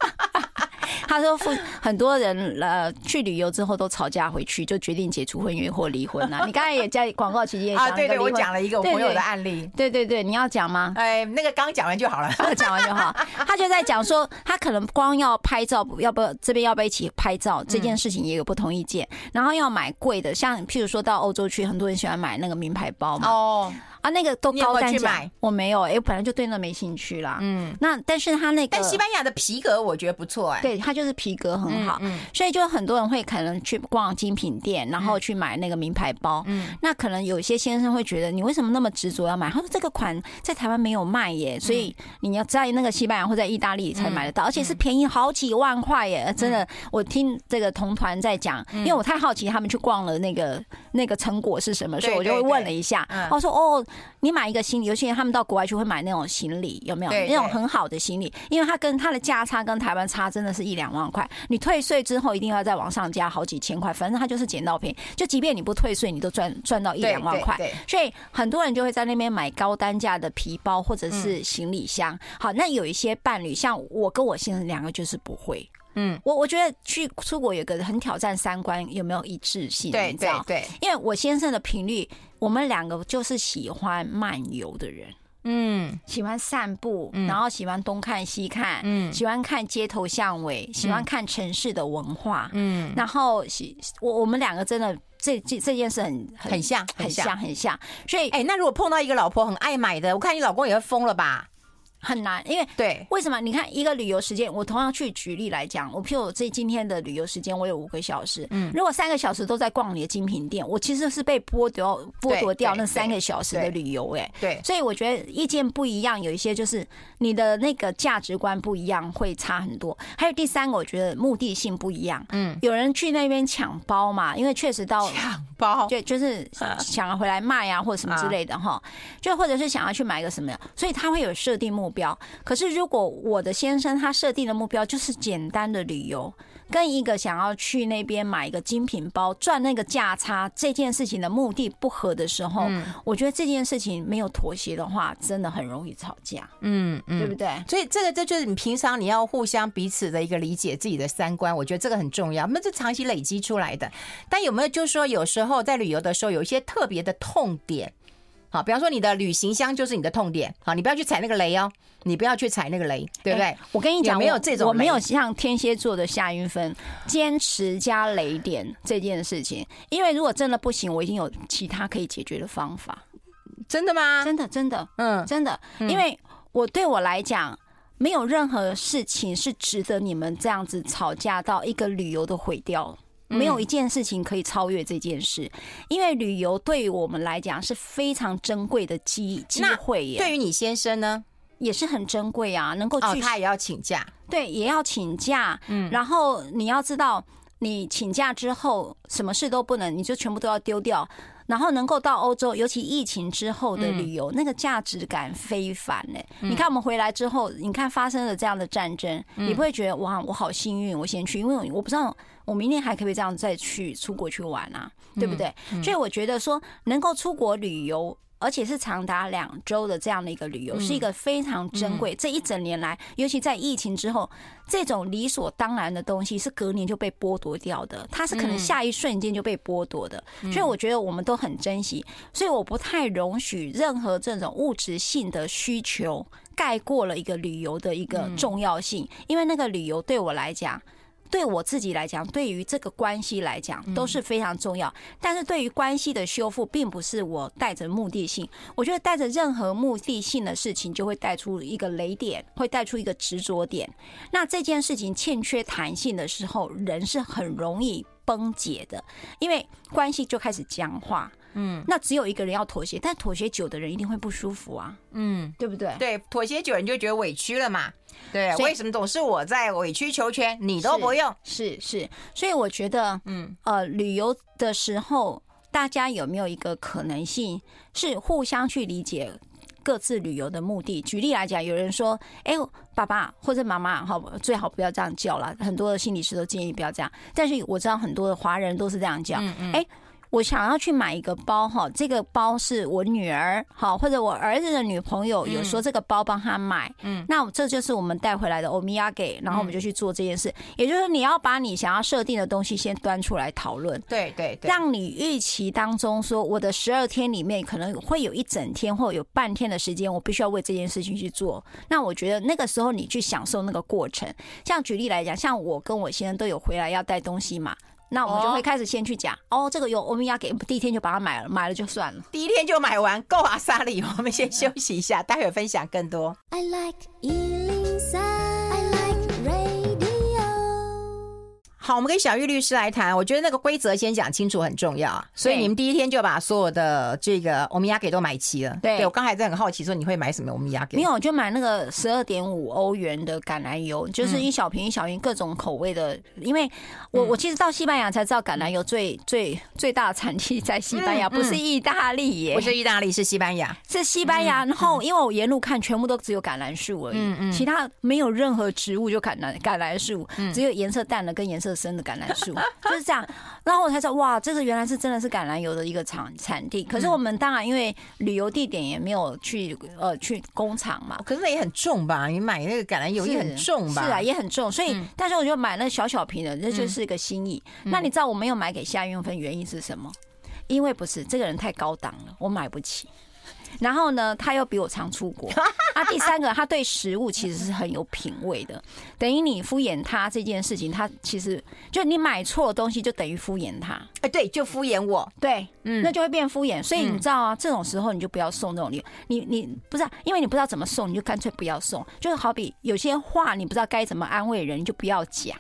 他说，很多人呃去旅游之后都吵架回去，就决定解除婚约或离婚了。你刚才也在广告期间啊，对对，我讲了一个我朋友的案例。对对对，你要讲吗？哎，那个刚讲完就好了，讲完就好。他就在讲说，他可能光要拍照，要不这边要不要一起拍照这件事情也有不同意见。然后要买贵的，像譬如说到欧洲去，很多人喜欢买那个名牌包嘛。哦。啊，那个都高单价，我没有，哎，我本来就对那没兴趣啦。嗯，那但是他那个，但西班牙的皮革我觉得不错哎，对，它就是皮革很好，嗯所以就很多人会可能去逛精品店，然后去买那个名牌包。嗯，那可能有些先生会觉得，你为什么那么执着要买？他说这个款在台湾没有卖耶，所以你要在那个西班牙或在意大利才买得到，而且是便宜好几万块耶，真的。我听这个同团在讲，因为我太好奇他们去逛了那个那个成果是什么，所以我就会问了一下，我说哦。你买一个行李，有些人他们到国外去会买那种行李，有没有那种很好的行李？因为它跟它的价差跟台湾差真的是一两万块。你退税之后一定要再往上加好几千块，反正它就是捡到便宜。就即便你不退税，你都赚赚到一两万块。所以很多人就会在那边买高单价的皮包或者是行李箱。好，那有一些伴侣，像我跟我先生两个就是不会。嗯，我我觉得去出国有个很挑战三观有没有一致性，对对对，因为我先生的频率，我们两个就是喜欢漫游的人，嗯，喜欢散步，然后喜欢东看西看，嗯，喜欢看街头巷尾，喜欢看城市的文化，嗯，然后喜我我们两个真的这这这件事很很像。很像很像，所以哎，那如果碰到一个老婆很爱买的，我看你老公也会疯了吧？很难，因为对，为什么？你看一个旅游时间，我同样去举例来讲，我譬如这今天的旅游时间，我有五个小时，嗯，如果三个小时都在逛你的精品店，我其实是被剥夺剥夺掉那三个小时的旅游，哎，对，所以我觉得意见不一样，有一些就是你的那个价值观不一样，会差很多。还有第三个，我觉得目的性不一样，嗯，有人去那边抢包嘛，因为确实到抢包，就就是想要回来卖啊，或者什么之类的哈，就或者是想要去买个什么，所以他会有设定目标。可是，如果我的先生他设定的目标就是简单的旅游，跟一个想要去那边买一个精品包赚那个价差这件事情的目的不合的时候，我觉得这件事情没有妥协的话，真的很容易吵架。嗯嗯，对不对？所以这个这就是你平常你要互相彼此的一个理解自己的三观，我觉得这个很重要。那这长期累积出来的，但有没有就是说有时候在旅游的时候有一些特别的痛点？好，比方说你的旅行箱就是你的痛点，好，你不要去踩那个雷哦，你不要去踩那个雷，对不对？我跟你讲，没有这种，我没有像天蝎座的夏云芬坚持加雷点这件事情，因为如果真的不行，我已经有其他可以解决的方法。真的吗？真的，真的，嗯，真的，因为我对我来讲，没有任何事情是值得你们这样子吵架到一个旅游都毁掉。没有一件事情可以超越这件事，因为旅游对于我们来讲是非常珍贵的机机会耶。对于你先生呢，也是很珍贵啊，能够去，他也要请假，对，也要请假。嗯，然后你要知道，你请假之后，什么事都不能，你就全部都要丢掉。然后能够到欧洲，尤其疫情之后的旅游，那个价值感非凡呢。你看我们回来之后，你看发生了这样的战争，你不会觉得哇，我好幸运，我先去，因为我不知道。我明年还可不可以这样再去出国去玩啊？对不对？所以我觉得说能够出国旅游，而且是长达两周的这样的一个旅游，是一个非常珍贵。这一整年来，尤其在疫情之后，这种理所当然的东西是隔年就被剥夺掉的，它是可能下一瞬间就被剥夺的。所以我觉得我们都很珍惜，所以我不太容许任何这种物质性的需求盖过了一个旅游的一个重要性，因为那个旅游对我来讲。对我自己来讲，对于这个关系来讲都是非常重要。但是对于关系的修复，并不是我带着目的性。我觉得带着任何目的性的事情，就会带出一个雷点，会带出一个执着点。那这件事情欠缺弹性的时候，人是很容易崩解的，因为关系就开始僵化。嗯，那只有一个人要妥协，但妥协久的人一定会不舒服啊。嗯，对不对？对，妥协久了你就觉得委屈了嘛。对，为什么总是我在委曲求全，你都不用？是是，所以我觉得，嗯呃，旅游的时候，大家有没有一个可能性是互相去理解各自旅游的目的。举例来讲，有人说：“哎，爸爸或者妈妈，好，最好不要这样叫了。”很多的心理师都建议不要这样。但是我知道很多的华人都是这样叫。哎。我想要去买一个包哈，这个包是我女儿好，或者我儿子的女朋友有说这个包帮他买，嗯，那这就是我们带回来的欧米亚给，然后我们就去做这件事。也就是你要把你想要设定的东西先端出来讨论，对对对，让你预期当中说我的十二天里面可能会有一整天或有半天的时间，我必须要为这件事情去做。那我觉得那个时候你去享受那个过程。像举例来讲，像我跟我先生都有回来要带东西嘛。那我们就会开始先去讲哦，这个有欧米亚给，第一天就把它买了，买了就算了，第一天就买完够啊，莎莉，我们先休息一下，待会分享更多。I like 好，我们跟小玉律师来谈。我觉得那个规则先讲清楚很重要啊，所以你们第一天就把所有的这个欧米亚给都买齐了。对，对我刚才在很好奇，说你会买什么欧米亚给？没有，就买那个十二点五欧元的橄榄油，就是一小瓶一小瓶各种口味的。因为我我其实到西班牙才知道橄榄油最最最大的产地在西班牙，不是意大利耶，不是意大利，是西班牙，是西班牙。然后因为我沿路看，全部都只有橄榄树而已，嗯嗯，其他没有任何植物，就橄榄橄榄树，只有颜色淡的跟颜色。生的橄榄树 就是这样，然后我才知道哇，这个原来是真的是橄榄油的一个产产地。可是我们当然因为旅游地点也没有去呃去工厂嘛，可是那也很重吧？你买那个橄榄油也很重吧？是啊，也很重。所以，但是我就买那小小瓶的，那就是一个心意。那你知道我没有买给夏运芬原因是什么？因为不是这个人太高档了，我买不起。然后呢，他又比我常出国 啊。第三个，他对食物其实是很有品味的。等于你敷衍他这件事情，他其实就你买错东西，就等于敷衍他。哎，对，就敷衍我。对，嗯，那就会变敷衍。所以你知道啊，这种时候你就不要送这种礼物。你你不是因为你不知道怎么送，你就干脆不要送。就是好比有些话你不知道该怎么安慰人，你就不要讲，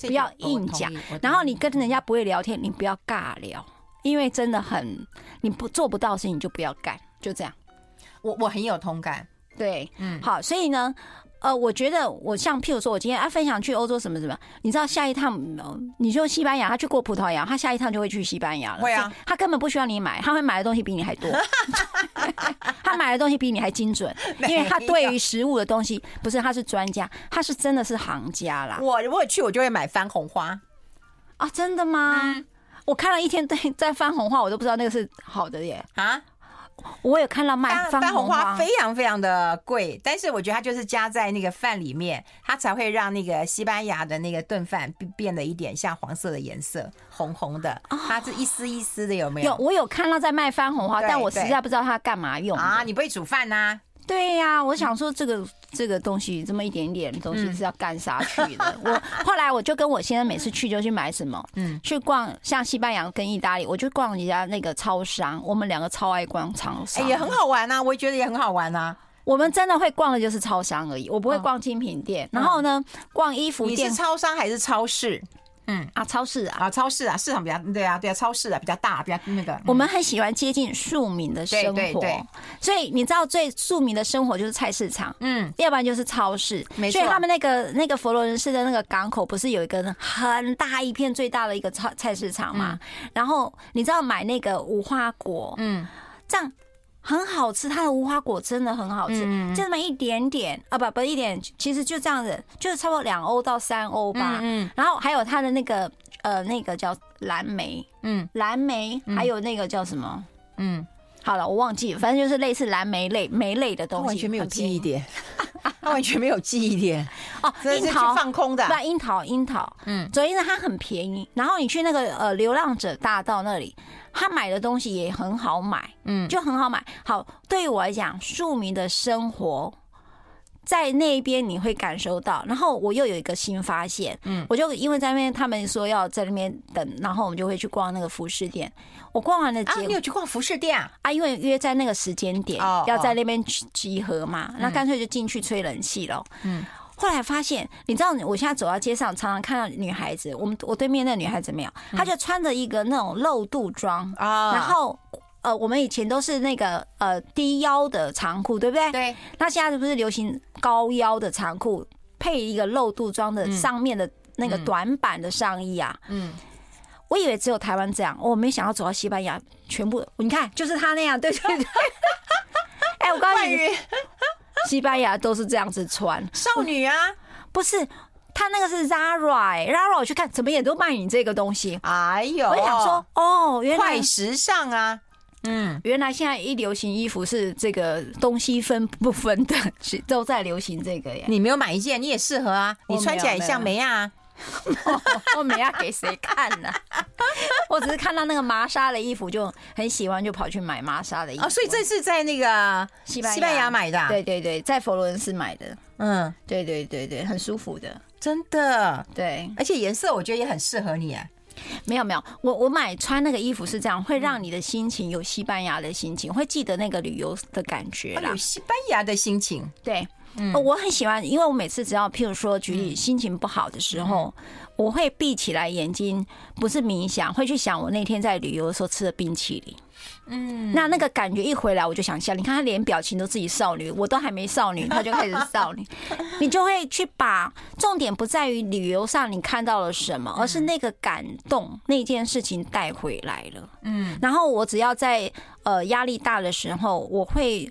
不要硬讲。然后你跟人家不会聊天，你不要尬聊，因为真的很你不做不到的事情，你就不要干。就这样，我我很有同感，对，嗯，好，所以呢，呃，我觉得我像譬如说，我今天啊分享去欧洲什么什么，你知道下一趟，你说西班牙，他去过葡萄牙，他下一趟就会去西班牙了，会啊，他根本不需要你买，他会买的东西比你还多，他买的东西比你还精准，因为他对于食物的东西不是他是专家，他是真的是行家啦。我如果去，我就会买番红花啊，真的吗？嗯、我看了一天在在番红花，我都不知道那个是好的耶啊。我有看到卖番红花，非常非常的贵，但是我觉得它就是加在那个饭里面，它才会让那个西班牙的那个炖饭变得一点像黄色的颜色，红红的，它是一丝一丝的，有没有？有，我有看到在卖番红花，但我实在不知道它干嘛用啊！你不会煮饭呐？对呀、啊，我想说这个这个东西这么一点点东西是要干啥去的？我后来我就跟我先生每次去就去买什么，嗯，去逛像西班牙跟意大利，我就逛人家那个超商，我们两个超爱逛超商，也很好玩呐，我也觉得也很好玩呐。我们真的会逛的就是超商而已，我不会逛精品店。然后呢，逛衣服店，你是超商还是超市？嗯啊，超市啊，啊，超市啊，市场比较对啊，对啊，超市啊比较大，比较那个。嗯、我们很喜欢接近庶民的生活，对对对，所以你知道最庶民的生活就是菜市场，嗯，要不然就是超市。没错。所以他们那个那个佛罗伦斯的那个港口不是有一个很大一片最大的一个超菜市场嘛？嗯、然后你知道买那个无花果，嗯，这样。很好吃，它的无花果真的很好吃，就这么一点点啊，不不一点，其实就这样子，就是差不多两欧到三欧吧。嗯，然后还有它的那个呃那个叫蓝莓，嗯，蓝莓，还有那个叫什么？嗯，好了，我忘记了，反正就是类似蓝莓类莓类的东西，完全没有记忆点，它完全没有记忆点哦。樱桃放空的，对，樱桃樱桃，嗯，所以呢它很便宜。然后你去那个呃流浪者大道那里。他买的东西也很好买，嗯，就很好买。好，对于我来讲，庶民的生活在那边你会感受到。然后我又有一个新发现，嗯，我就因为在那边他们说要在那边等，然后我们就会去逛那个服饰店。我逛完了，啊，你有去逛服饰店啊？啊，因为约在那个时间点要在那边集合嘛，那干脆就进去吹冷气了，嗯。后来发现，你知道，我现在走到街上，常常看到女孩子。我们我对面那个女孩子没有，她就穿着一个那种露肚装啊。然后呃，我们以前都是那个呃低腰的长裤，对不对？对。那现在是不是流行高腰的长裤，配一个露肚装的上面的那个短版的上衣啊？嗯。我以为只有台湾这样，我没想到走到西班牙，全部你看就是他那样，对对对。哎，我告诉你，西班牙都是这样子穿，少女啊，不是。他那个是 Zara，Zara 我去看，怎么也都卖你这个东西。哎呦，我想说，哦，原来快时尚啊，嗯，原来现在一流行衣服是这个东西分不分的，都在流行这个耶。你没有买一件，你也适合啊，你穿起来也像梅亚。我没要给谁看呢？我只是看到那个麻纱的衣服就很喜欢，就跑去买麻纱的衣服。哦，所以这是在那个西班西班牙买的，啊？对对对，在佛罗伦斯买的。嗯，对对对对，很舒服的。真的，对，而且颜色我觉得也很适合你啊。没有没有，我我买穿那个衣服是这样，会让你的心情有西班牙的心情，会记得那个旅游的感觉啦。有西班牙的心情，对，嗯，我很喜欢，因为我每次只要譬如说举例心情不好的时候，我会闭起来眼睛，不是冥想，会去想我那天在旅游的时候吃的冰淇淋。嗯，那那个感觉一回来，我就想笑。你看他连表情都自己少女，我都还没少女，他就开始少女。你就会去把重点不在于旅游上你看到了什么，而是那个感动那件事情带回来了。嗯，然后我只要在呃压力大的时候，我会。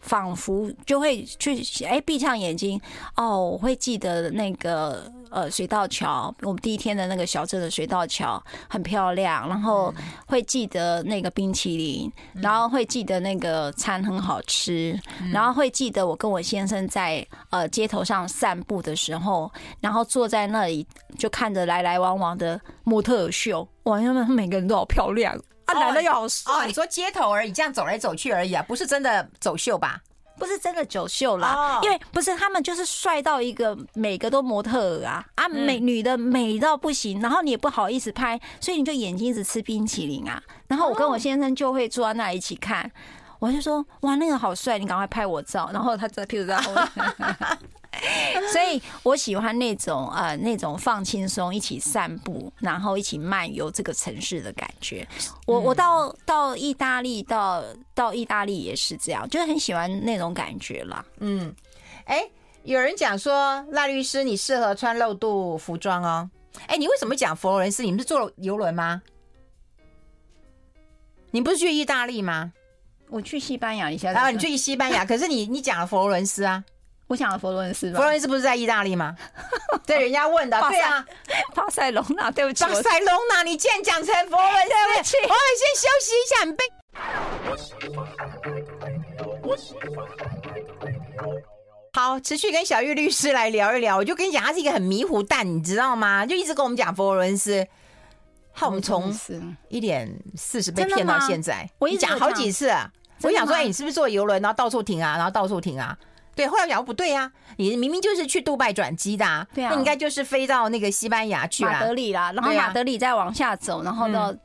仿佛就会去哎，闭上眼睛哦，我会记得那个呃水道桥，我们第一天的那个小镇的水道桥很漂亮，然后会记得那个冰淇淋，然后会记得那个餐很好吃，然后会记得我跟我先生在呃街头上散步的时候，然后坐在那里就看着来来往往的模特秀，哇，他们每个人都好漂亮。男的又好帅哦！你说街头而已，这样走来走去而已啊，不是真的走秀吧？不是真的走秀啦，因为不是他们就是帅到一个每个都模特儿啊啊，美女的美到不行，然后你也不好意思拍，所以你就眼睛一直吃冰淇淋啊。然后我跟我先生就会坐在那一起看，我就说哇，那个好帅，你赶快拍我照。然后他在，屁股在后面。所以我喜欢那种呃那种放轻松，一起散步，然后一起漫游这个城市的感觉。我我到到意大利，到到意大利也是这样，就是很喜欢那种感觉啦。嗯，哎，有人讲说赖律师你适合穿露肚服装哦。哎，你为什么讲佛罗伦斯？你们是坐游轮吗？你不是去意大利吗？我去西班牙一下。然后你去西班牙，可是你你讲了佛罗伦斯啊。我想佛罗伦斯吧，佛罗伦斯不是在意大利吗？对，人家问的，对啊，巴塞 隆纳，对不起，巴塞隆纳，你竟然讲成佛罗伦斯，对不起，我们先休息一下，好，持续跟小玉律师来聊一聊。我就跟你讲，他是一个很迷糊蛋，你知道吗？就一直跟我们讲佛罗伦斯，害我们从一点四十被骗到现在。我一讲好几次啊，我想说，哎，你是不是坐游轮，然后到处停啊，然后到处停啊？对，后来想不对呀、啊，你明明就是去杜拜转机的、啊，对啊，那应该就是飞到那个西班牙去，马德里啦，然后马德里再往下走，然后到。嗯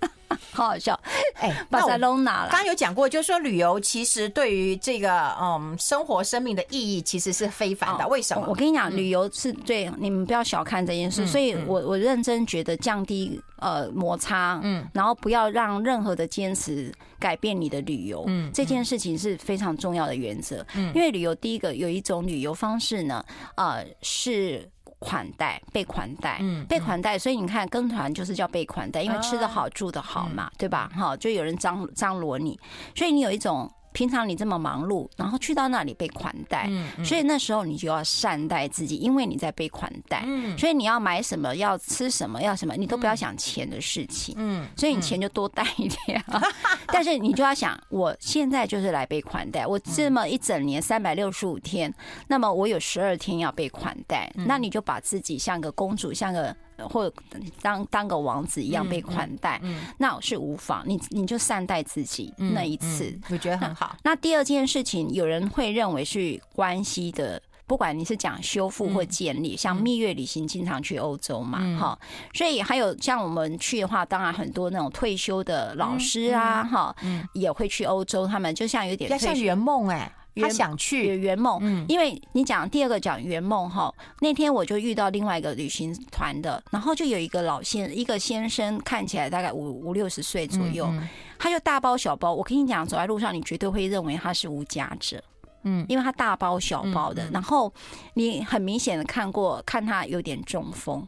好好笑，哎，巴塞隆纳了。刚刚有讲过，就是说旅游其实对于这个嗯生活生命的意义其实是非凡的。为什么？我跟你讲，旅游是对你们不要小看这件事。所以我我认真觉得降低呃摩擦，嗯，然后不要让任何的坚持改变你的旅游，嗯，这件事情是非常重要的原则。嗯，因为旅游第一个有一种旅游方式呢，呃是。款待，被款待，嗯，被款待，所以你看跟团就是叫被款待，因为吃得好，住得好嘛，对吧？哈，就有人张张罗你，所以你有一种。平常你这么忙碌，然后去到那里被款待，所以那时候你就要善待自己，因为你在被款待，所以你要买什么，要吃什么，要什么，你都不要想钱的事情，嗯，所以你钱就多带一点啊。但是你就要想，我现在就是来被款待，我这么一整年三百六十五天，那么我有十二天要被款待，那你就把自己像个公主，像个。或者当当个王子一样被款待，嗯，嗯，那是无妨。你你就善待自己那一次，我觉得很好。那，那第二件事情，有人会认为是关系的，不管你是讲修复或建立，嗯，像蜜月旅行经常去欧洲嘛，哈，嗯，所以还有像我们去的话，当然很多那种退休的老师啊，哈，嗯，也会去欧洲。他们就像有点像圆梦哎。他想去圆梦，嗯因为你讲第二个讲圆梦哈，那天我就遇到另外一个旅行团的，然后就有一个老先一个先生，看起来大概五五六十岁左右，他就大包小包。我跟你讲，走在路上你绝对会认为他是无家者，嗯，因为他大包小包的，然后你很明显的看过看他有点中风。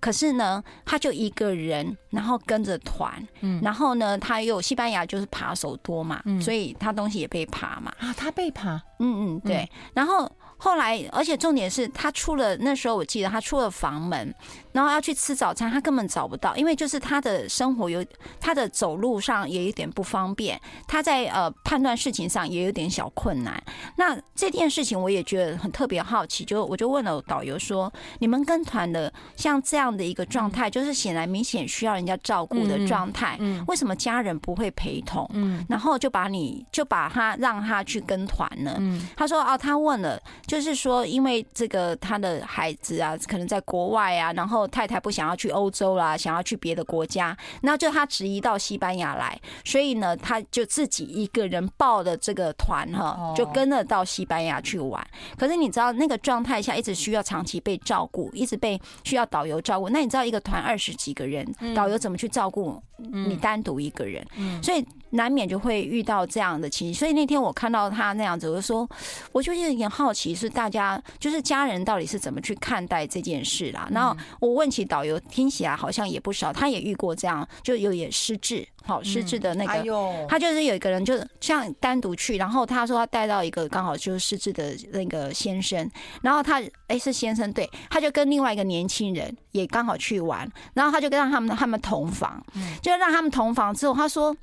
可是呢，他就一个人，然后跟着团，嗯，然后呢，他又西班牙就是扒手多嘛，嗯，所以他东西也被扒嘛，啊，他被扒，嗯嗯，对，然后。后来，而且重点是他出了那时候，我记得他出了房门，然后要去吃早餐，他根本找不到，因为就是他的生活有他的走路上也有点不方便，他在呃判断事情上也有点小困难。那这件事情我也觉得很特别好奇，就我就问了导游说：“你们跟团的像这样的一个状态，就是显然明显需要人家照顾的状态，为什么家人不会陪同？然后就把你就把他让他去跟团呢？”他说：“哦，他问了。”就是说，因为这个他的孩子啊，可能在国外啊，然后太太不想要去欧洲啦，想要去别的国家，那就他执意到西班牙来，所以呢，他就自己一个人报的这个团哈，就跟着到西班牙去玩。可是你知道那个状态下，一直需要长期被照顾，一直被需要导游照顾。那你知道一个团二十几个人，导游怎么去照顾你单独一个人？所以。难免就会遇到这样的情形，所以那天我看到他那样子，我就说，我就有点好奇，是大家就是家人到底是怎么去看待这件事啦。然后我问起导游，听起来好像也不少，他也遇过这样，就有点失智，好失智的那个，他就是有一个人，就像单独去，然后他说他带到一个刚好就是失智的那个先生，然后他哎是先生对，他就跟另外一个年轻人也刚好去玩，然后他就跟让他们他们同房，就让他们同房之后，他说。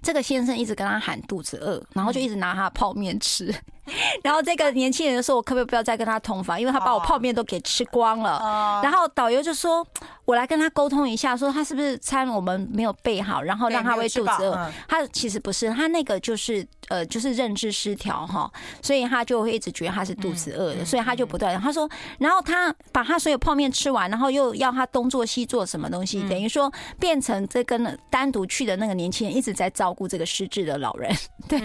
这个先生一直跟他喊肚子饿，然后就一直拿他的泡面吃。然后这个年轻人就说：“我可不可以不要再跟他同房？因为他把我泡面都给吃光了。”然后导游就说：“我来跟他沟通一下，说他是不是餐我们没有备好，然后让他会肚子饿。”他其实不是，他那个就是呃，就是认知失调哈，所以他就会一直觉得他是肚子饿的，所以他就不断。他说：“然后他把他所有泡面吃完，然后又要他东做西做什么东西，等于说变成这跟单独去的那个年轻人一直在照顾这个失智的老人。”对，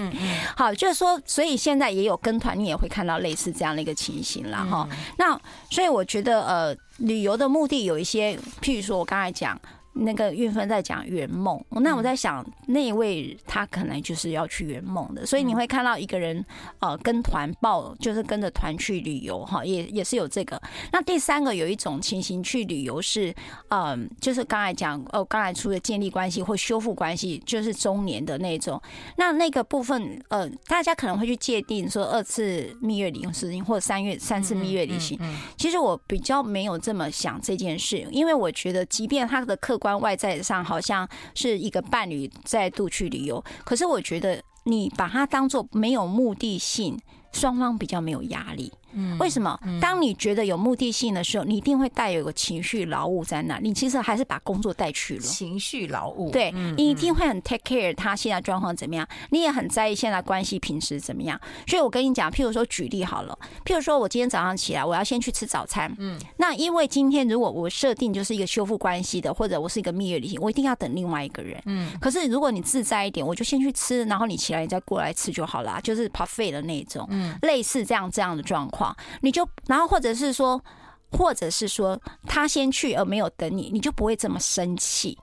好，就是说，所以现在也有。有跟团，你也会看到类似这样的一个情形了哈。那所以我觉得，呃，旅游的目的有一些，譬如说我刚才讲。那个运分在讲圆梦，那我在想，那一位他可能就是要去圆梦的，所以你会看到一个人呃跟团报，就是跟着团去旅游哈，也也是有这个。那第三个有一种情形去旅游是，嗯，就是刚才讲哦，刚才出的建立关系或修复关系，就是中年的那种。那那个部分呃，大家可能会去界定说二次蜜月旅行或者三月三次蜜月旅行，其实我比较没有这么想这件事，因为我觉得即便他的客关外在上好像是一个伴侣再度去旅游，可是我觉得你把它当做没有目的性，双方比较没有压力。嗯，为什么？当你觉得有目的性的时候，你一定会带有个情绪劳务在那。你其实还是把工作带去了。情绪劳务，对，你一定会很 take care 他现在状况怎么样，你也很在意现在关系平时怎么样。所以我跟你讲，譬如说举例好了，譬如说我今天早上起来，我要先去吃早餐。嗯，那因为今天如果我设定就是一个修复关系的，或者我是一个蜜月旅行，我一定要等另外一个人。嗯，可是如果你自在一点，我就先去吃，然后你起来你再过来吃就好了，就是 buffet 的那种。嗯，类似这样这样的状况。你就然后或者是说，或者是说他先去而没有等你，你就不会这么生气，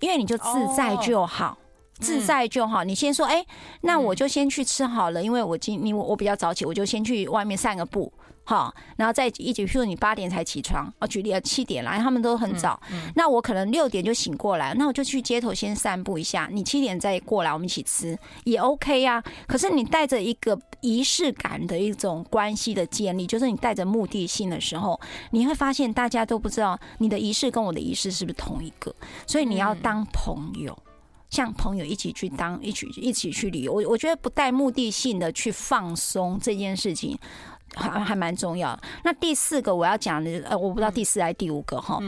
因为你就自在就好，自在就好。你先说，哎，那我就先去吃好了，因为我今你我比较早起，我就先去外面散个步。好，然后再一起，譬如你八点才起床，哦，举例啊，七点来，他们都很早，那我可能六点就醒过来，那我就去街头先散步一下，你七点再过来，我们一起吃也 OK 呀。可是你带着一个仪式感的一种关系的建立，就是你带着目的性的时候，你会发现大家都不知道你的仪式跟我的仪式是不是同一个，所以你要当朋友，像朋友一起去当，一起一起去旅游。我我觉得不带目的性的去放松这件事情。还还蛮重要。那第四个我要讲的，呃，我不知道第四还是第五个哈。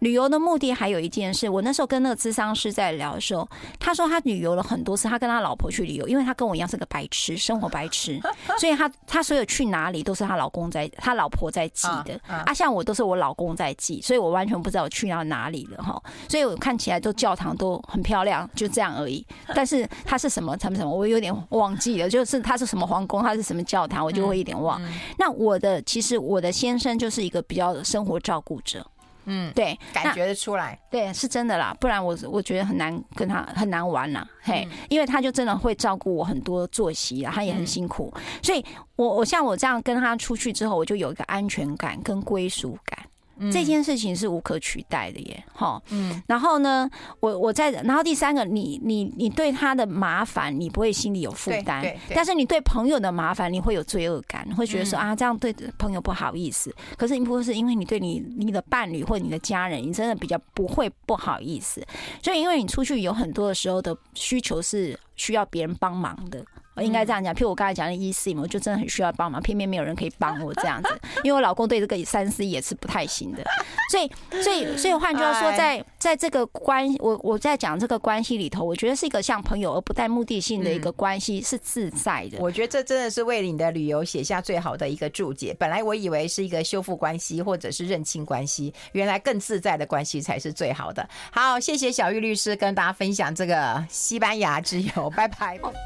旅游的目的还有一件事，我那时候跟那个咨商师在聊的时候，他说他旅游了很多次，他跟他老婆去旅游，因为他跟我一样是个白痴，生活白痴，所以他他所有去哪里都是他老公在，他老婆在记的啊。像我都是我老公在记，所以我完全不知道我去到哪里了哈。所以我看起来都教堂都很漂亮，就这样而已。但是他是什么，他们什么，我有点忘记了。就是他是什么皇宫，他是什么教堂，我就会有点忘。那我的其实我的先生就是一个比较生活照顾者，嗯，对，感觉得出来，对，是真的啦，不然我我觉得很难跟他很难玩啦，嘿，因为他就真的会照顾我很多作息啊，他也很辛苦，所以我我像我这样跟他出去之后，我就有一个安全感跟归属感。这件事情是无可取代的耶，哈。嗯。然后呢，我我在，然后第三个，你你你对他的麻烦，你不会心里有负担，对。但是你对朋友的麻烦，你会有罪恶感，会觉得说啊，这样对朋友不好意思。可是你不是因为你对你你的伴侣或你的家人，你真的比较不会不好意思。所以因为你出去有很多的时候的需求是需要别人帮忙的。我应该这样讲，譬如我刚才讲的 eSIM，我就真的很需要帮忙，偏偏没有人可以帮我这样子，因为我老公对这个三 C 也是不太行的，所以，所以，所以换句话说，在在这个关，我我在讲这个关系里头，我觉得是一个像朋友而不带目的性的一个关系，是自在的。我觉得这真的是为你的旅游写下最好的一个注解。本来我以为是一个修复关系或者是认清关系，原来更自在的关系才是最好的。好，谢谢小玉律师跟大家分享这个西班牙之游，拜拜。